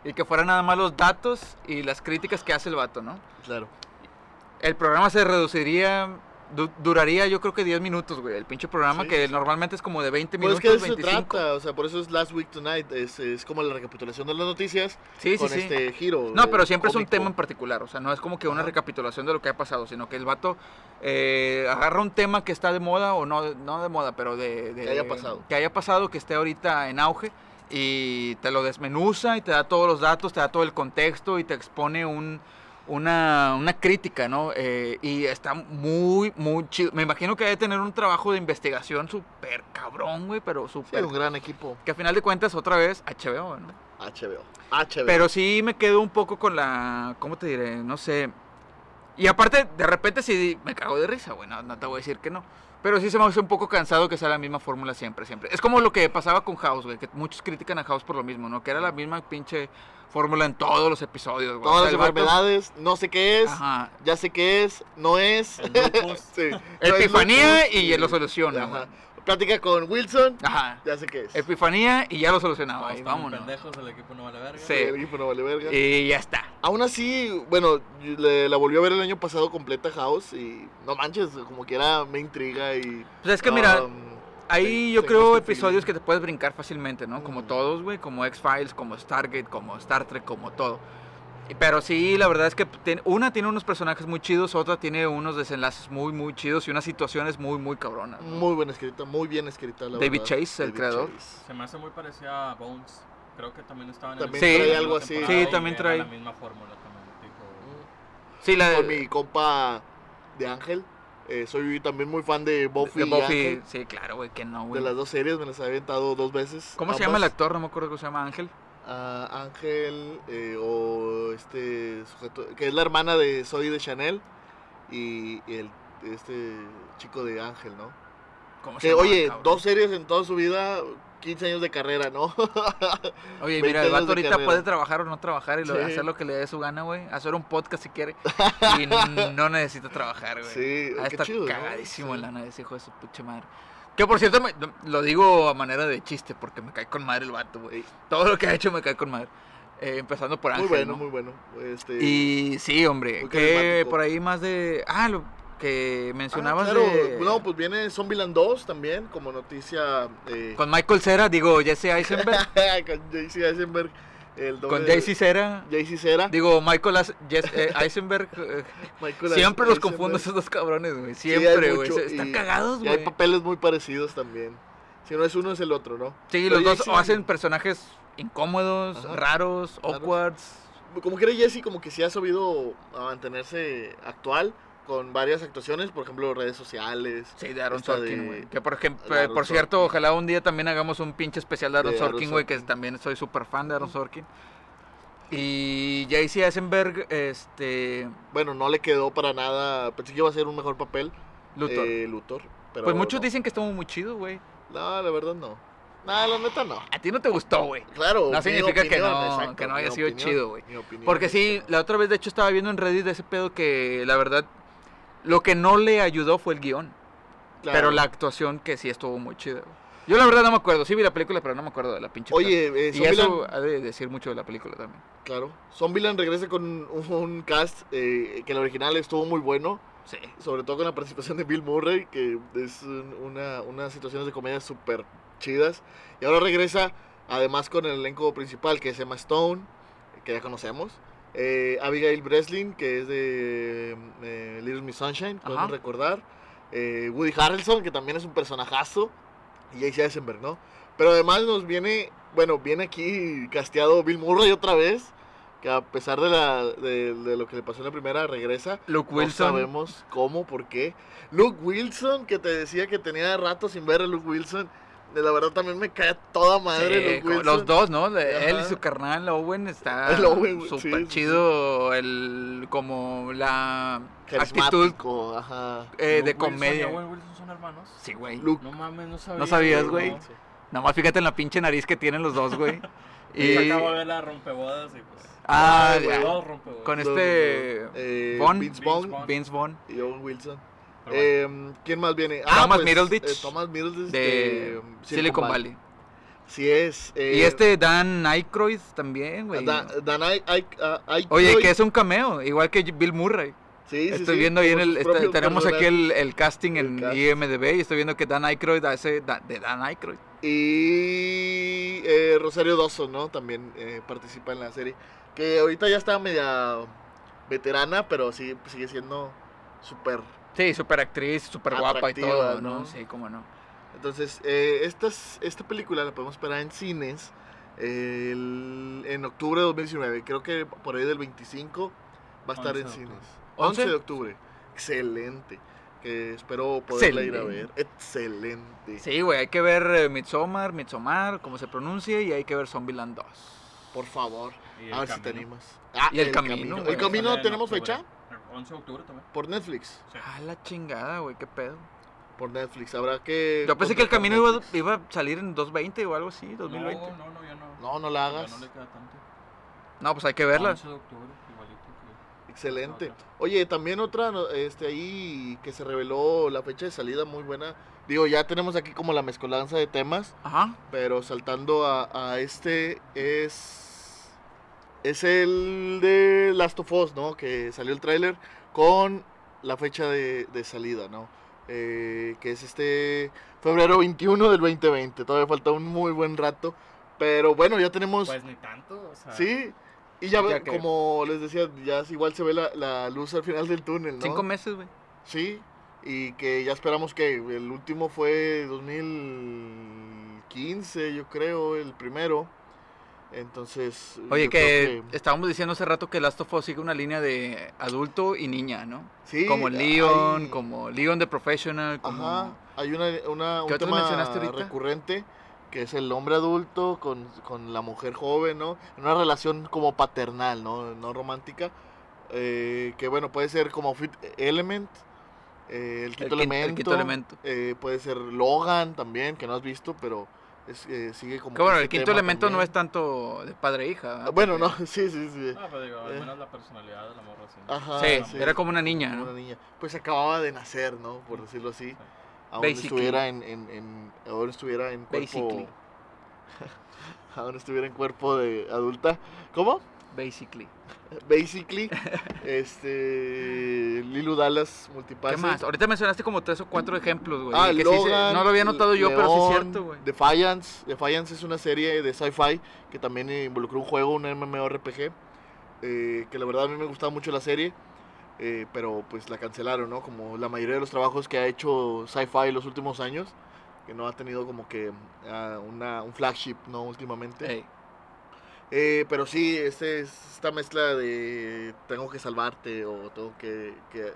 Y que fueran nada más los datos y las críticas que hace el vato, ¿no? Claro. El programa se reduciría, du- duraría yo creo que 10 minutos, güey. El pinche programa Sí, que sí. normalmente es como de 20 Pues es minutos, que de eso se 25. trata, o sea, por eso es Last Week Tonight, es, es como la recapitulación de las noticias Sí, con este giro. No, pero siempre es un tema en particular, o sea, no es como que una recapitulación de lo que ha pasado, sino que el vato eh, agarra un tema que está de moda, o no, no de moda, pero de, de- Que haya pasado. Que haya pasado, que esté ahorita en auge, y te lo desmenuza y te da todos los datos, te da todo el contexto y te expone un, una, una crítica, ¿no? Eh, y está muy, muy chido. Me imagino que debe tener un trabajo de investigación súper cabrón, güey, pero Sí, súper... un gran equipo. Que a final de cuentas, otra vez, HBO, ¿no? HBO. HBO. Pero sí me quedo un poco con la. ¿Cómo te diré? No sé. Y aparte, de repente sí me cago de risa, güey. No, no te voy a decir que no. Pero sí se me hace un poco cansado que sea la misma fórmula siempre, siempre. Es como lo que pasaba con House, güey. Que muchos critican a House por lo mismo, ¿no? Que era la misma pinche fórmula en todos los episodios, güey. O Todas sea, las el vato- enfermedades, no sé qué es, Ajá. ya sé qué es, no es. El lupus. sí. No es Epifanía lupus, y lo soluciona, Ajá. Plática con Wilson, Ajá. ya sé qué es. Epifanía y ya lo Ahí, están vámonos. pendejos, el equipo no vale verga. Sí. El equipo no vale verga. Y ya está. Aún así, bueno, le- la volvió a ver el año pasado completa House y no manches, como quiera me intriga y... Pues es que mira, um, Ahí Sí, yo creo este episodios que te puedes brincar fácilmente, ¿no? Como Mm. todos, güey, como X-Files, como Stargate, como Star Trek, como todo. Pero sí, la verdad es que tiene- una tiene unos personajes muy chidos, otra tiene unos desenlaces muy, muy chidos y unas situaciones muy, muy cabronas. ¿no? Muy buena escrita, muy bien escrita, la David verdad. Chase, el creador. Chase. Se me hace muy parecida a Bones. Creo que también estaba en También el trae mismo algo temporada así. Sí, también trae. la misma fórmula también. tipo- Sí, la Con de, mi compa de Ángel, eh, soy también muy fan de Buffy, de Buffy. Ángel. Sí, claro, güey, que no, De güey. las dos series me las he aventado dos veces. ¿Cómo se llama el actor? No me acuerdo cómo se llama Ángel. a Ángel eh, o este sujeto, que es la hermana de Zoe de Chanel y, y el, este chico de Ángel, ¿no? ¿Cómo se Que, llama, oye, cabrón? dos series en toda su vida, 15 años de carrera, ¿no? Oye, 20 mira, el vato ahorita puede trabajar o no trabajar y lo- Sí. hacer lo que le dé su gana, güey. Hacer un podcast si quiere. Y no necesita trabajar, güey. Sí, Va a qué estar chido, ¿no? cagadísimo Sí. lana de ese hijo de su pinche madre. Que por cierto, me- lo digo a manera de chiste porque me cae con madre el vato, güey. Todo lo que ha hecho me cae con madre. Eh, empezando por Muy Ángel, bueno, ¿no? muy bueno. Este, Y sí, hombre, Muy que por ahí más de... Ah, lo que ah, mencionabas claro, de... No, pues viene Zombieland 2 también, como noticia. Eh, Con Michael Cera, digo, Jesse Eisenberg. con JC Eisenberg. El doble con JC Cera. JC Cera. Digo, Michael As- Jess- eh, Eisenberg. eh, Michael siempre los Eisenberg. confundo esos dos cabrones, güey. Siempre, güey. Están cagados, Y hay güey. papeles muy parecidos también. Si no es uno, es el otro, ¿no? Sí, Pero los dos o hacen personajes incómodos, Ajá. raros, Raros. awkwards. Como quiera Jesse, como que sí ha sabido a mantenerse actual con varias actuaciones, por ejemplo, redes sociales. Sí, de Aaron Sorkin, güey. Que por ejemplo, Aaron por cierto, Sorkin. ojalá un día también hagamos un pinche especial de Aaron De Sorkin, güey, que también soy súper fan de Aaron Sorkin. Y JC Eisenberg, este. Bueno, no le quedó para nada. Pensé que iba a ser un mejor papel. Luthor. eh, Luthor. Pero pues muchos no. dicen que estuvo muy chido, güey. No, la verdad no. No, la neta no. A ti no te gustó, güey. Claro. No significa que no- exacto, que no haya sido opinión, chido, güey. Porque sí, la otra vez de hecho estaba viendo en Reddit de ese pedo que la verdad lo que no le ayudó fue el guion, Claro. pero la actuación que sí estuvo muy chida. Yo la verdad no me acuerdo, sí vi la película, pero no me acuerdo de la pinche. Oye, eh, y eso ha de decir mucho de la película también. claro. Zombieland regresa con un, un cast eh, que el original estuvo muy bueno. Sí. sobre todo con la participación de Bill Murray, que es un- una, unas situaciones de comedia súper chidas. Y ahora regresa, además con el elenco principal, que es Emma Stone, que ya conocemos. Eh, Abigail Breslin, que es de eh, Little Miss Sunshine, podemos Ajá. recordar. eh, Woody Harrelson, que también es un personajazo. Y J.C. Eisenberg, ¿no? Pero además nos viene, bueno, viene aquí casteado Bill Murray otra vez. Que a pesar de, la, de, de lo que le pasó en la primera, regresa. Luke No Wilson. sabemos cómo, por qué. Luke Wilson, que te decía que tenía rato sin ver a Luke Wilson. De la verdad también me cae a toda madre Sí, Wilson. los dos, ¿no? De él y su carnal Owen está El Owen, sí, súper sí, sí. chido el como la actitud ajá. eh, de Luke Wilson y comedia. Owen Wilson son hermanos. Sí, güey. Luke. No mames, no sabía. ¿No sabías, güey? Wilson. Nomás fíjate en la pinche nariz que tienen los dos, güey. Y acabo de ver la rompebodas y pues. ah, rompebodas. con Los- este eh, Vaughn. Vince Vaughn y Owen Wilson. Bueno. Eh, ¿Quién más viene? Thomas Middleditch, eh, Thomas Middleditch de Silicon Valley. Sí es. eh, Y este Dan Aykroyd también, güey. Dan, Dan Ay- Ay- ah, Oye, que es un cameo, igual que Bill Murray. Sí, sí, estoy sí, viendo ahí en el... está- propios tenemos aquí el, el casting El en cast. IMDB y estoy viendo que Dan Aykroyd hace de Dan Aykroyd. Y eh, Rosario Dawson, ¿no? También eh, participa en la serie. Que ahorita ya está media veterana, pero sí sigue siendo súper. Sí, súper actriz, súper guapa y todo, ¿no? ¿no? Sí, cómo no. Entonces, eh, estas- esta película la podemos esperar en cines el- en octubre de 2019. Creo que por ahí del 25 va a estar 11 en cines. octubre. 11 de octubre. Excelente. Que espero poderla ir a ver. Excelente. Sí, güey, hay que ver eh, Midsommar, Midsommar, como se pronuncia, y hay que ver Zombieland 2. Por favor. Y A el ver si te camino. animas. Ah, Y El Camino, güey. ¿El camino tenemos octubre. fecha? El 11 de octubre también. Por Netflix. Sí. Ah, la chingada, güey, qué pedo. Por Netflix. Habrá que. Yo pensé que el camino iba, iba a salir en 220 o algo así, 2020. No, no, no, ya no. No, no la Ya hagas. no le queda tanto. No, pues hay que verla. 11 de octubre, igualito que. Excelente. Oye, también otra, este, ahí que se reveló la fecha de salida muy buena. Digo, ya tenemos aquí como la mezcolanza de temas, Ajá. pero saltando a, a este es. Es el de Last of Us, ¿no? Que salió el tráiler con la fecha de, de salida, ¿no? Eh, que es este febrero 21 del 2020. Todavía falta un muy buen rato. Pero bueno, ya tenemos... Pues ni tanto, o sea. Sí, y ya, ve- Ya que- como les decía, ya igual se ve la, la luz al final del túnel, ¿no? Cinco meses, güey. Sí, y que ya esperamos que el último fue 2015, yo creo, el primero. Entonces, Oye, que, estábamos diciendo hace rato que Last of Us sigue una línea de adulto y niña, ¿no? sí, como Leon, hay- como Leon the Professional, como... Ajá, hay una, una, un ¿Qué otros tema recurrente que es el hombre adulto con, con la mujer joven, ¿no? En una relación como paternal, ¿no? No romántica. eh, que bueno, puede ser como Fit Element, eh, el, quinto quin- el elemento, quinto elemento. eh, puede ser Logan también, que no has visto, pero es, eh, sigue como... Que bueno, el quinto elemento no es tanto de padre e hija. ¿verdad? Bueno, no, sí, sí, sí. Ah, pero digo, al Eh. menos la personalidad de la morra, sí. ¿no? Ajá, Sí, era como una niña, como ¿no? una niña. Pues acababa de nacer, ¿no? Por decirlo así. Aún Basically. estuviera en, en, en- aún estuviera en cuerpo... Basically. aún estuviera en cuerpo de adulta. ¿Cómo? Basically. Basically, este... Lilu Dallas Multipase. ¿Qué más? Ahorita mencionaste como tres o cuatro ejemplos, güey. Ah, que sí se- Logan, no lo había notado yo, pero sí es cierto, güey. Defiance. Defiance es una serie de sci-fi que también involucró un juego, un MMORPG. eh, que la verdad a mí me gustaba mucho la serie. eh, pero pues la cancelaron, ¿no? Como la mayoría de los trabajos que ha hecho sci-fi los últimos años. Que no ha tenido como que ah, una, un flagship, ¿no? Últimamente. Ey. Eh, pero sí, este, es esta mezcla de tengo que salvarte o tengo que, que,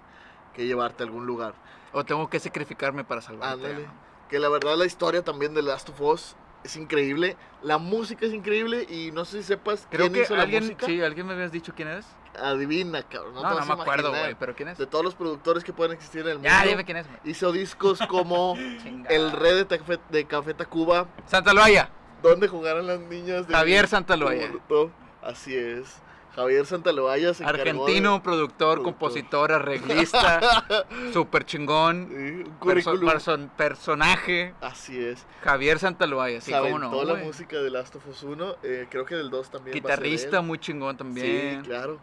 que llevarte a algún lugar. O tengo que sacrificarme para salvarte. Ándale. ¿no? Que la verdad la historia también de Last of Us es increíble. La música es increíble y no sé si sepas Creo quién que hizo la alguien, música. sí, alguien me habías dicho quién eres. Adivina, cabrón. No, No, te no, vas a me acuerdo, güey, pero quién es. De todos los productores que pueden existir en el mundo. Ya, dime quién es, güey. Hizo discos como. El Rey de, Tafe- de Café Tacuba, Santa Loaya. Donde jugaron las niñas de Javier Santaloaya. Molotov. Así es. Javier Santaloaya se Argentino, productor, productor. compositor, arreglista, súper chingón. Sí, un perso- person- personaje. Así es. Javier Santaloaya, sí, cómo no. aventó la música de Last of Us 1. eh, creo que del 2 también. Guitarrista muy chingón también. Sí, claro.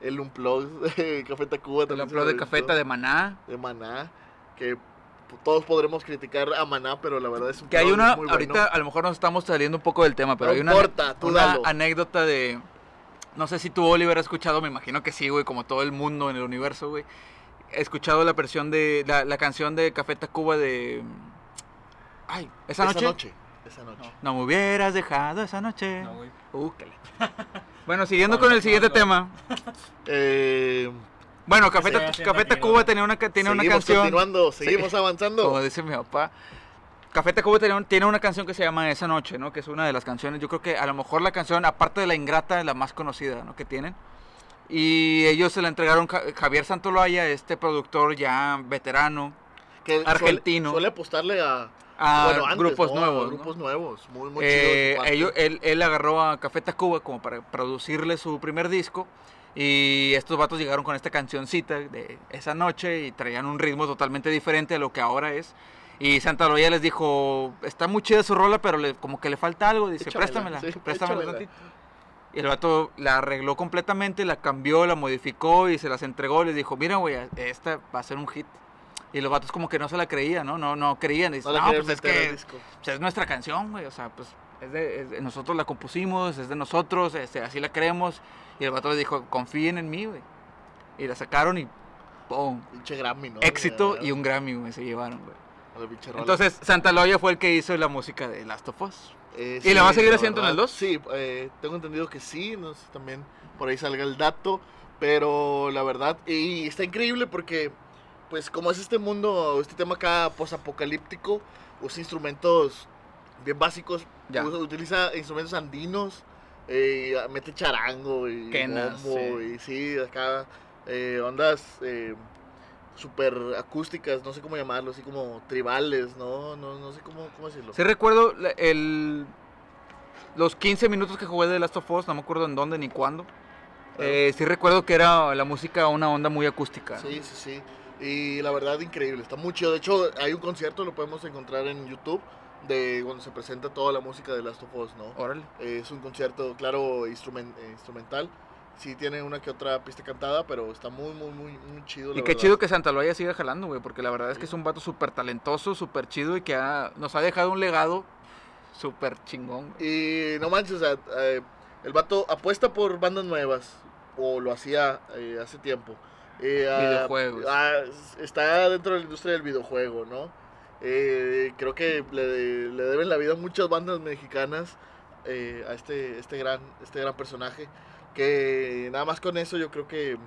El Unplug de Café Tacuba El también. se upload de cafeta de Maná. de Maná. Que todos podremos criticar a Maná, pero la verdad es un Que hay una, muy ahorita bueno. a lo mejor nos estamos saliendo un poco del tema, pero No hay una, importa, tú una dalo. anécdota de... No sé si tú, Oliver, has escuchado, me imagino que sí, güey, como todo el mundo en el universo, güey. He escuchado la versión de... La, la canción de Café Tacuba de... Ay, ¿esa noche? Esa noche. No me hubieras dejado esa noche. No, güey. Uh, Bueno, siguiendo No, con no, el siguiente no. tema. Eh, Bueno, Café, Sí, Ta- sí, Café. Tacuba tenía una, tiene una seguimos canción... continuando, Sí. seguimos avanzando. Como dice mi papá. Café Tacuba tiene, tiene una canción que se llama Esa Noche, ¿no? Que es una de las canciones, yo creo que a lo mejor la canción, aparte de La Ingrata, es la más conocida, ¿no? Que tienen. Y ellos se la entregaron Ja- Javier Santoloaya, este productor ya veterano, que suele- argentino. Suele, apostarle a, a bueno, antes, grupos ¿no? A nuevos. ¿no? grupos nuevos. Muy, muy Eh, ellos- él, él agarró a Café Tacuba como para producirle su primer disco. Y estos vatos llegaron con esta cancioncita de esa noche y traían un ritmo totalmente diferente a lo que ahora es. Y Santa Loya les dijo, está muy chida su rola, pero le- como que le falta algo. Dice, Échamela, préstamela, sí, préstamela échamela". tantito". Y el vato la arregló completamente, la cambió, la modificó y se las entregó. Les dijo, mira, güey, esta va a ser un hit. Y los vatos como que no se la creían, ¿no? No, no creían. Dicen, No no, pues es que pues es nuestra canción, güey. O sea, pues es de, es de- nosotros la compusimos, es de nosotros, este, así la creemos. Y el vato les dijo, confíen en mí, güey. Y la sacaron y ¡pum! Pinche Grammy, ¿no? Éxito y un Grammy, güey, se llevaron, güey. Entonces, Santa Loya fue el que hizo la música de Last of Us. Eh, ¿Y la va a seguir haciendo en el verdad, 2? Sí, eh, tengo entendido que sí, no sé si también por ahí salga el dato, pero la verdad, y está increíble porque, pues como es este mundo, este tema acá posapocalíptico, usa instrumentos bien básicos, usa- utiliza instrumentos andinos, eh, mete charango y Quenas, bombo, y sí, acá eh, ondas eh, super acústicas, no sé cómo llamarlo, así como tribales, no, no, no sé cómo, cómo decirlo. Sí recuerdo el, los 15 minutos que jugué de Last of Us, no me acuerdo en dónde ni cuándo. Eh, sí recuerdo que era la música una onda muy acústica. Sí, sí, sí. Y la verdad, increíble. Está muy chido. De hecho, hay un concierto, lo podemos encontrar en YouTube, de cuando se presenta toda la música de Last of Us, ¿no? Órale. Eh, es un concierto, claro, instrumen- eh, instrumental. Sí tiene una que otra pista cantada, pero está muy, muy, muy, muy chido. Y la qué verdad. chido que Santa Loya siga jalando, güey, porque la verdad es que es un vato súper talentoso, súper chido y que ha- nos ha dejado un legado súper chingón. güey. Y no manches, o sea, eh, el vato apuesta por bandas nuevas, o lo hacía eh, hace tiempo. Eh, ah, Videojuegos. ah, está dentro de la industria del videojuego, ¿no? Eh, creo que le, le deben la vida a muchas bandas mexicanas eh, a este, este, gran, este gran personaje. Que nada más con eso yo creo que mm,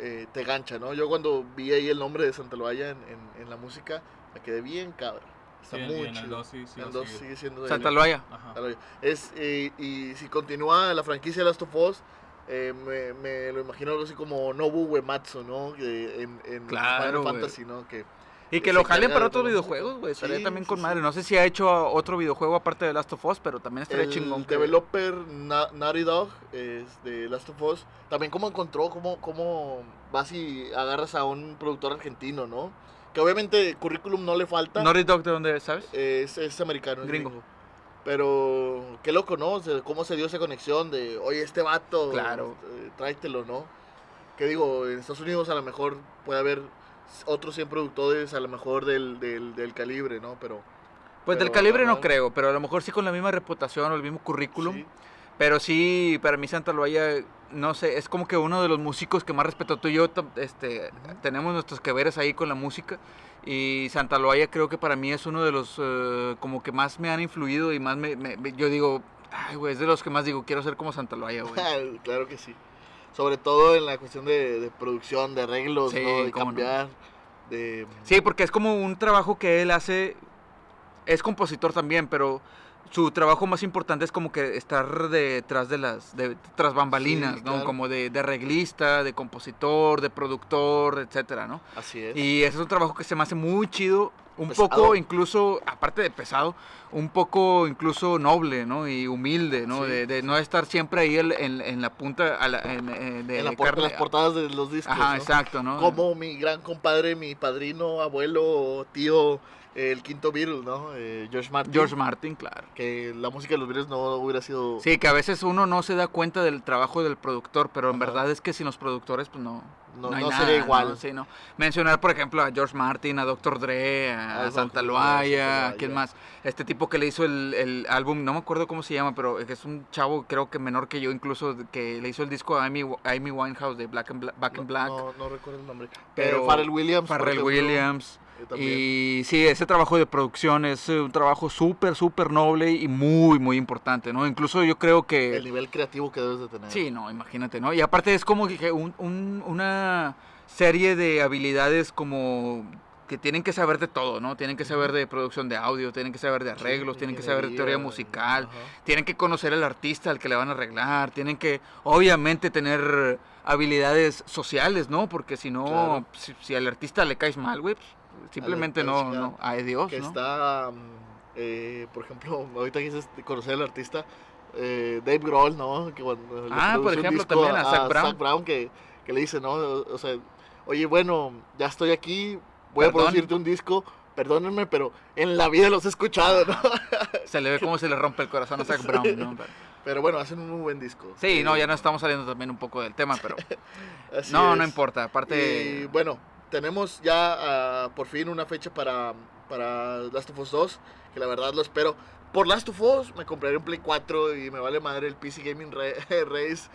eh, te gancha, ¿no? Yo cuando vi ahí el nombre de Santa Loaya en, en- en la música, me quedé bien cabrón. Está Sí, muy en el chido. 2 sí, sí el a 2 seguir. sigue siendo de Santa. Loaya. Es, y si continúa la franquicia de Last of Us, eh, me, me lo imagino algo así como Nobu Uematsu, ¿no? En, en Claro, Final. Fantasy, ¿no? Que Y que se lo jalen para otros videojuegos, güey. Estaría Sí, también sí, con sí. madre. No sé si ha hecho otro videojuego aparte de Last of Us, pero también estaría el chingón. que- developer Na- Naughty Dog es de Last of Us, también cómo encontró, cómo, cómo vas y agarras a un productor argentino, ¿no? Que obviamente currículum no le falta. Naughty Dog, ¿de dónde sabes? Es, es americano, es Gringo. gringo. Pero qué loco, ¿no? O sea, cómo se dio esa conexión de, oye, este vato, Claro. eh, tráetelo, ¿no? Que digo, en Estados Unidos a lo mejor puede haber otros 100 productores, a lo mejor del, del, del calibre, ¿no? Pero... Pues del pero, calibre no ajá. creo, pero a lo mejor sí con la misma reputación o el mismo currículum. sí, Pero sí, para mí Santa Loaya, no sé, es como que uno de los músicos que más respeto. Tú y yo este, tenemos nuestros que veres ahí con la música. Y Santa Loaya creo que para mí es uno de los eh, como que más me han influido y más me, me- me- yo digo, ay, güey, es de los que más digo, quiero ser como Santa Loaya, güey. claro que sí. Sobre todo en la cuestión de, de producción, de arreglos, Sí, ¿no? De no. cambiar, de... Sí, porque es como un trabajo que él hace, es compositor también, pero su trabajo más importante es como que estar detrás de las, de, tras bambalinas, Sí, ¿no? claro. Como de, de arreglista, de compositor, de productor, etcétera, ¿no? Así es. Y ese es un trabajo que se me hace muy chido, un Pesado. poco incluso, aparte de pesado, un poco incluso noble, ¿no? Y humilde, ¿no? Sí, de, de no estar siempre ahí en, en- en la punta, a la- en, en- de en la por- las portadas de los discos, Ajá, ¿no? exacto, ¿no? Como mi gran compadre, mi padrino, abuelo, tío, el quinto Beatle, ¿no? Eh, George Martin. George Martin, claro. Que la música de los Beatles no hubiera sido... Sí, que a veces uno no se da cuenta del trabajo del productor, pero en Ajá. verdad es que sin los productores, pues no. No- hay no nada, sería igual. ¿no? Sí, no. Mencionar, por ejemplo, a George Martin, a Dr. Dre, a, A Santa Loaya, ¿quién más? Este tipo que le hizo el, el álbum, no me acuerdo cómo se llama, pero es un chavo, creo que menor que yo, incluso, que le hizo el disco a Amy, Amy Winehouse de Black and Bla- Back no, Black. No, no recuerdo el nombre. Pero Pero Pharrell Williams. Pharrell Williams. Eh. Y sí, ese trabajo de producción es eh, un trabajo súper, súper noble y muy, muy importante, ¿no? Incluso yo creo que... El nivel creativo que debes de tener. Sí, no, imagínate, ¿no? Y aparte es como que un- un- una serie de habilidades como que tienen que saber de todo, ¿no? Tienen que saber de producción de audio, tienen que saber de Sí, arreglos, tienen que saber de teoría musical, ajá. tienen que conocer al artista al que le van a arreglar, tienen que obviamente tener habilidades sociales, ¿no? Porque si no, Claro. si, si al artista le caes mal, güey, pues, simplemente no, no, ay Dios, que ¿no? está, mm, eh, por ejemplo, ahorita quise conocer al artista eh, Dave Grohl, ¿no? Que cuando Ah, por ejemplo, también a Zac Brown. que, que le dice, ¿no? O sea, oye, bueno, ya estoy aquí, voy a Perdón. producirte un disco, perdónenme, pero en la vida los he escuchado, ¿no? Se le ve cómo se le rompe el corazón a Zach Brown, ¿no? Pero- Pero bueno, hacen un muy buen disco. Sí, no, Eh, ya no estamos saliendo también un poco del tema, pero no, no es. importa. Aparte, Y bueno, tenemos ya ah, por fin una fecha para, para Last of Us 2, que la verdad lo espero. Por Last of Us me compraré un Play 4 y me vale madre el PC Gaming Ra- Race.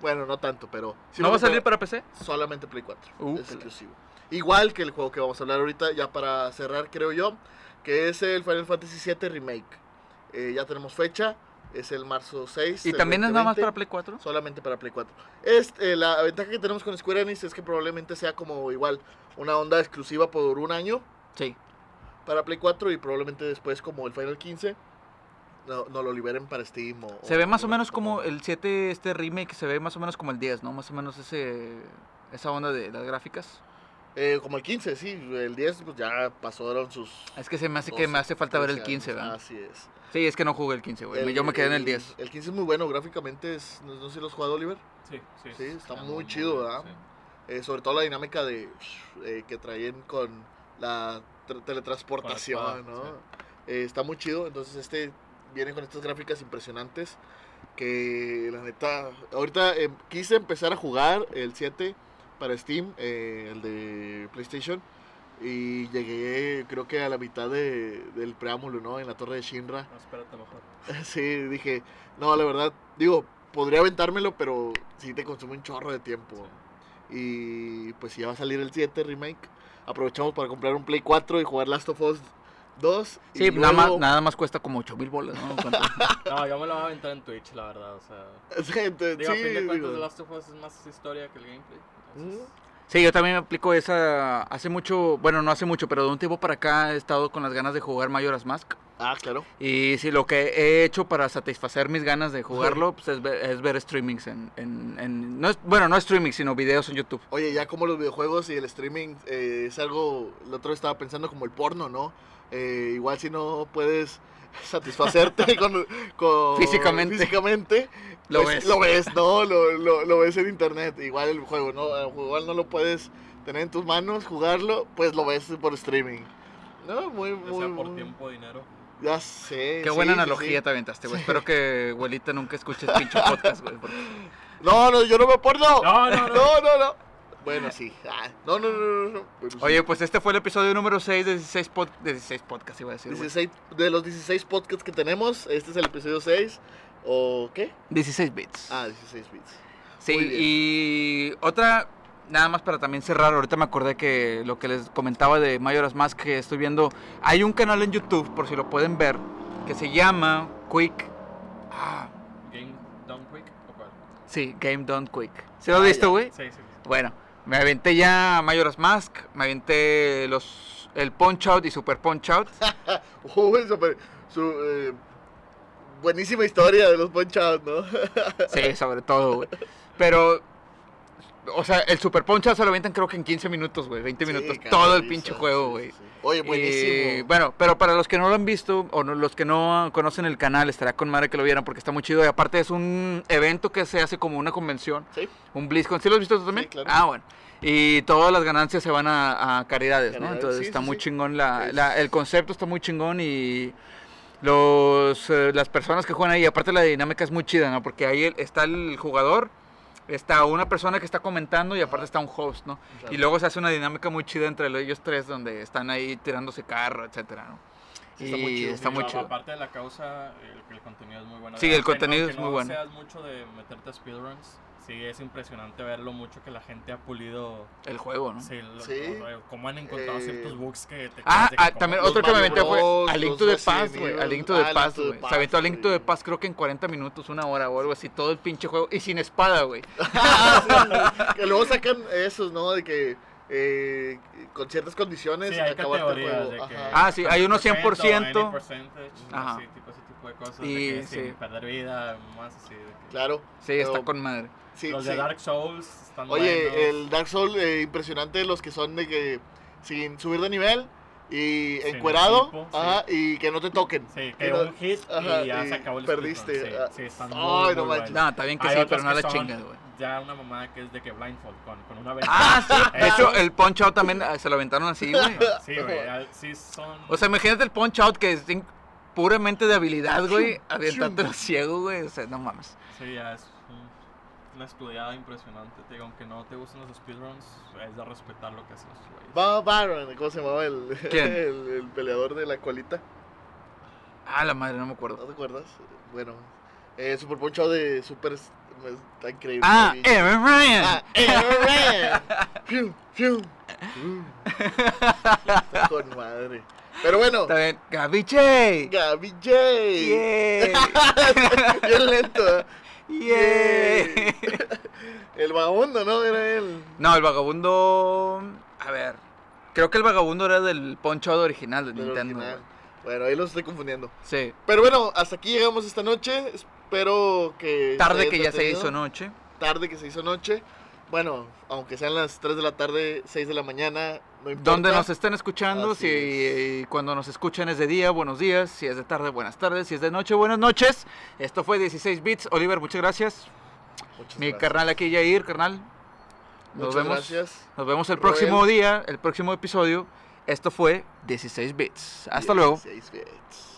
Bueno, no tanto, pero... ¿no va a salir para PC? Solamente Play 4, Uh, es exclusivo. Igual que el juego que vamos a hablar ahorita, ya para cerrar creo yo, que es el Final Fantasy VII Remake. Eh, ya tenemos fecha, es el marzo 6. ¿Y también es nada más 2020. para Play 4? Solamente para Play 4. Este, la ventaja que tenemos con Square Enix es que probablemente sea como igual una onda exclusiva por un año Sí. para Play 4 y probablemente después como el Final 15 no, no lo liberen para Steam. O, Se ve más o o- menos como el 7, este remake, se ve más o menos como el 10, ¿no? Más o menos ese esa onda de las gráficas. Eh, como el 15, sí. El 10 pues ya pasaron sus... Es que se me hace que 12, me hace falta ver el 13 15, años. ¿verdad? Así es. Sí, es que no jugué el 15, güey. El- Yo me quedé en el 10. El 15 es muy bueno, gráficamente es... No, no sé si lo has jugado, Oliver. Sí, sí. Sí, está muy chido, ¿verdad? sí. Eh, sobre todo la dinámica de eh, que traen con la tra- teletransportación, Eh, está muy chido, entonces este viene con estas gráficas impresionantes que la neta, ahorita eh, quise empezar a jugar el 7 para Steam, eh, el de PlayStation, y llegué creo que a la mitad de- del preámbulo, ¿no? En la torre de Shinra. No, espérate mejor. Sí, dije, no, la verdad, digo, podría aventármelo, pero sí te consume un chorro de tiempo. Y pues si ya va a salir el 7 remake, aprovechamos para comprar un Play 4 y jugar Last of Us 2. y Sí, nada, más, luego- nada más cuesta como 8 mil bolas, ¿no? No, yo me lo voy a aventar en Twitch, la verdad. O sea, Sí, entonces, digo, a sí, fin de cuentas, digo, The Last of Us es más historia que el gameplay. Entonces, Sí, yo también me aplico esa hace mucho, bueno, no hace mucho, pero de un tiempo para acá he estado con las ganas de jugar Majora's Mask. Ah, claro. Y sí, lo que he hecho para satisfacer mis ganas de jugarlo pues, es, ver, es ver streamings en... en- en- no es, bueno, no streamings, sino videos en YouTube. Oye, ya como los videojuegos y el streaming eh, es algo, el otro estaba pensando como el porno, ¿no? Eh, igual si no puedes satisfacerte con, con- Físicamente. físicamente, Lo pues, ves. Lo ves, ¿no? Lo, lo- lo ves en internet. Igual el juego, ¿no? El juego Igual no lo puedes tener en tus manos, jugarlo, pues lo ves por streaming. No, muy, muy, sea por muy- tiempo, dinero. Ya sé. Qué sí, buena sí, analogía sí. te aventaste, güey. Espero que abuelita nunca escuches pinche podcast, güey. porque- No, no, yo no me porno. No, no, no. No, no, no. Bueno, sí. Ah, no, no, no, no, no. Bueno, sí. Oye, pues este fue el episodio número 6 de 16, pod- de 16 podcasts, iba a decir, güey. 16, de los 16 podcasts que tenemos, este es el episodio 6. ¿O qué? 16 bits. Ah, 16 bits. Sí, Muy bien. y otra, nada más para también cerrar, ahorita me acordé que lo que les comentaba de Majora's Mask que estoy viendo, hay un canal en YouTube, por si lo pueden ver, que se llama Quick... Ah, Game Done Quick o cuál? sí, Game Done Quick. ¿Se lo has Ah, visto, güey? Sí, sí. sí. Bueno, me aventé ya Majora's Mask, me aventé los, el Punch Out y Super Punch Out. Uy, super- su, eh, buenísima historia de los Out, ¿no? Sí, sobre todo, güey. Pero, o sea, el Super Punch Out se lo aventan creo que en 15 minutos, güey, 20 Sí, minutos, todo el sí, pinche sí, juego, sí, güey. sí. Oye, buenísimo. Y, bueno, pero para los que no lo han visto o no- los que no conocen el canal, estará con madre que lo vieran porque está muy chido. Y aparte es un evento que se hace como una convención, Sí, un BlizzCon. ¿Sí lo has visto tú también? Sí, claro. Ah, bueno. Y todas las ganancias se van a, a caridades, ¿no? Caridades, Entonces sí, está sí, muy sí. chingón. La, la- el concepto está muy chingón y los, eh, las personas que juegan ahí, aparte la dinámica es muy chida, ¿no? Porque ahí está el jugador, está una persona que está comentando y aparte está un host, ¿no? Claro. Y luego se hace una dinámica muy chida entre ellos tres donde están ahí tirándose carro, etcétera, ¿no? Sí, está muy chido. está Sí, muy a- chido. Aparte de la causa, el, el contenido es muy bueno. Sí, el no- contenido aunque es muy no bueno. seas mucho de meterte a speedruns, sí es impresionante ver lo mucho que la gente ha pulido. El juego, ¿no? Sí, lo- Sí. cómo han encontrado Eh, ciertos bugs que te Ah, ah, que también otro que me aventé fue A Link to the Past, güey. A. Link to Ah, the Link Past, güey. Se aventó a Link to the. Past creo que en 40 minutos, una hora o algo así, todo el pinche juego. Y sin espada, güey. que luego sacan esos, ¿no? De que eh, con ciertas condiciones Sí, hay el juego. de que. Ah, sí, hay unos 100%. any percentage, Ajá. así, tipo, ese tipo de cosas. Y, de que sí. sin perder vida, más así. de que- Claro. Sí, está Pero- con madre. Sí, Los sí. de Dark Souls están Oye, buenos. el Dark Souls, eh, impresionante los que son de que sin subir de nivel y Sin encuerado equipo, ajá, y que no te toquen. Sí, que no- un hit ajá, y ya y se acabó el perdiste, speedrun. ah. Sí, sí, están Ay, muy, no muy manches. No, está bien que Hay sí, pero no la chingas, güey. Ya una mamá que es de que blindfold con, con una venta. Ah, sí. De hecho, el Punch Out también ah, se lo aventaron así, güey. Sí, güey, ya- sí son... O sea, imagínate el Punch Out que es puramente de habilidad, güey. Aventártelo ciego, güey. O sea, no mames. Sí, ya es una estudiada impresionante. Te digo, aunque no te gusten los speedruns, es de respetar lo que hacen los güeyes. Bob Baron, ¿cómo se llamaba el, ¿Quién? el, el peleador de la colita? Ah, la madre, no me ¿No acuerdo. te acuerdas? Bueno, eh, Super Poncho de Super. Está increíble. Ah. Evan Ryan. Ah, Aaron. Fiu, fiu. Uh. Está con madre. Pero bueno, Está bien. Gaby J. Gaby J. Yeah. Bien lento. Yeah. El vagabundo, ¿no? Era él. No, el vagabundo. A ver. Creo que el vagabundo era del Punch Out original de Nintendo. original. Bueno, ahí los estoy confundiendo. Sí. Pero bueno, hasta aquí llegamos esta noche. Espero que. Tarde que ya se hizo noche. Tarde que se hizo noche. Bueno, aunque sean las 3 de la tarde, 6 de la mañana, no. Donde nos estén escuchando, Así si eh, cuando nos escuchan es de día, buenos días, si es de tarde, buenas tardes, si es de noche, buenas noches. Esto fue 16 bits. Oliver, muchas gracias. Muchas Mi gracias. carnal aquí, Yair, carnal. Nos Muchas vemos. gracias. Nos vemos el Roel. próximo día, el próximo episodio. Esto fue 16 bits. Hasta luego. 16 bits.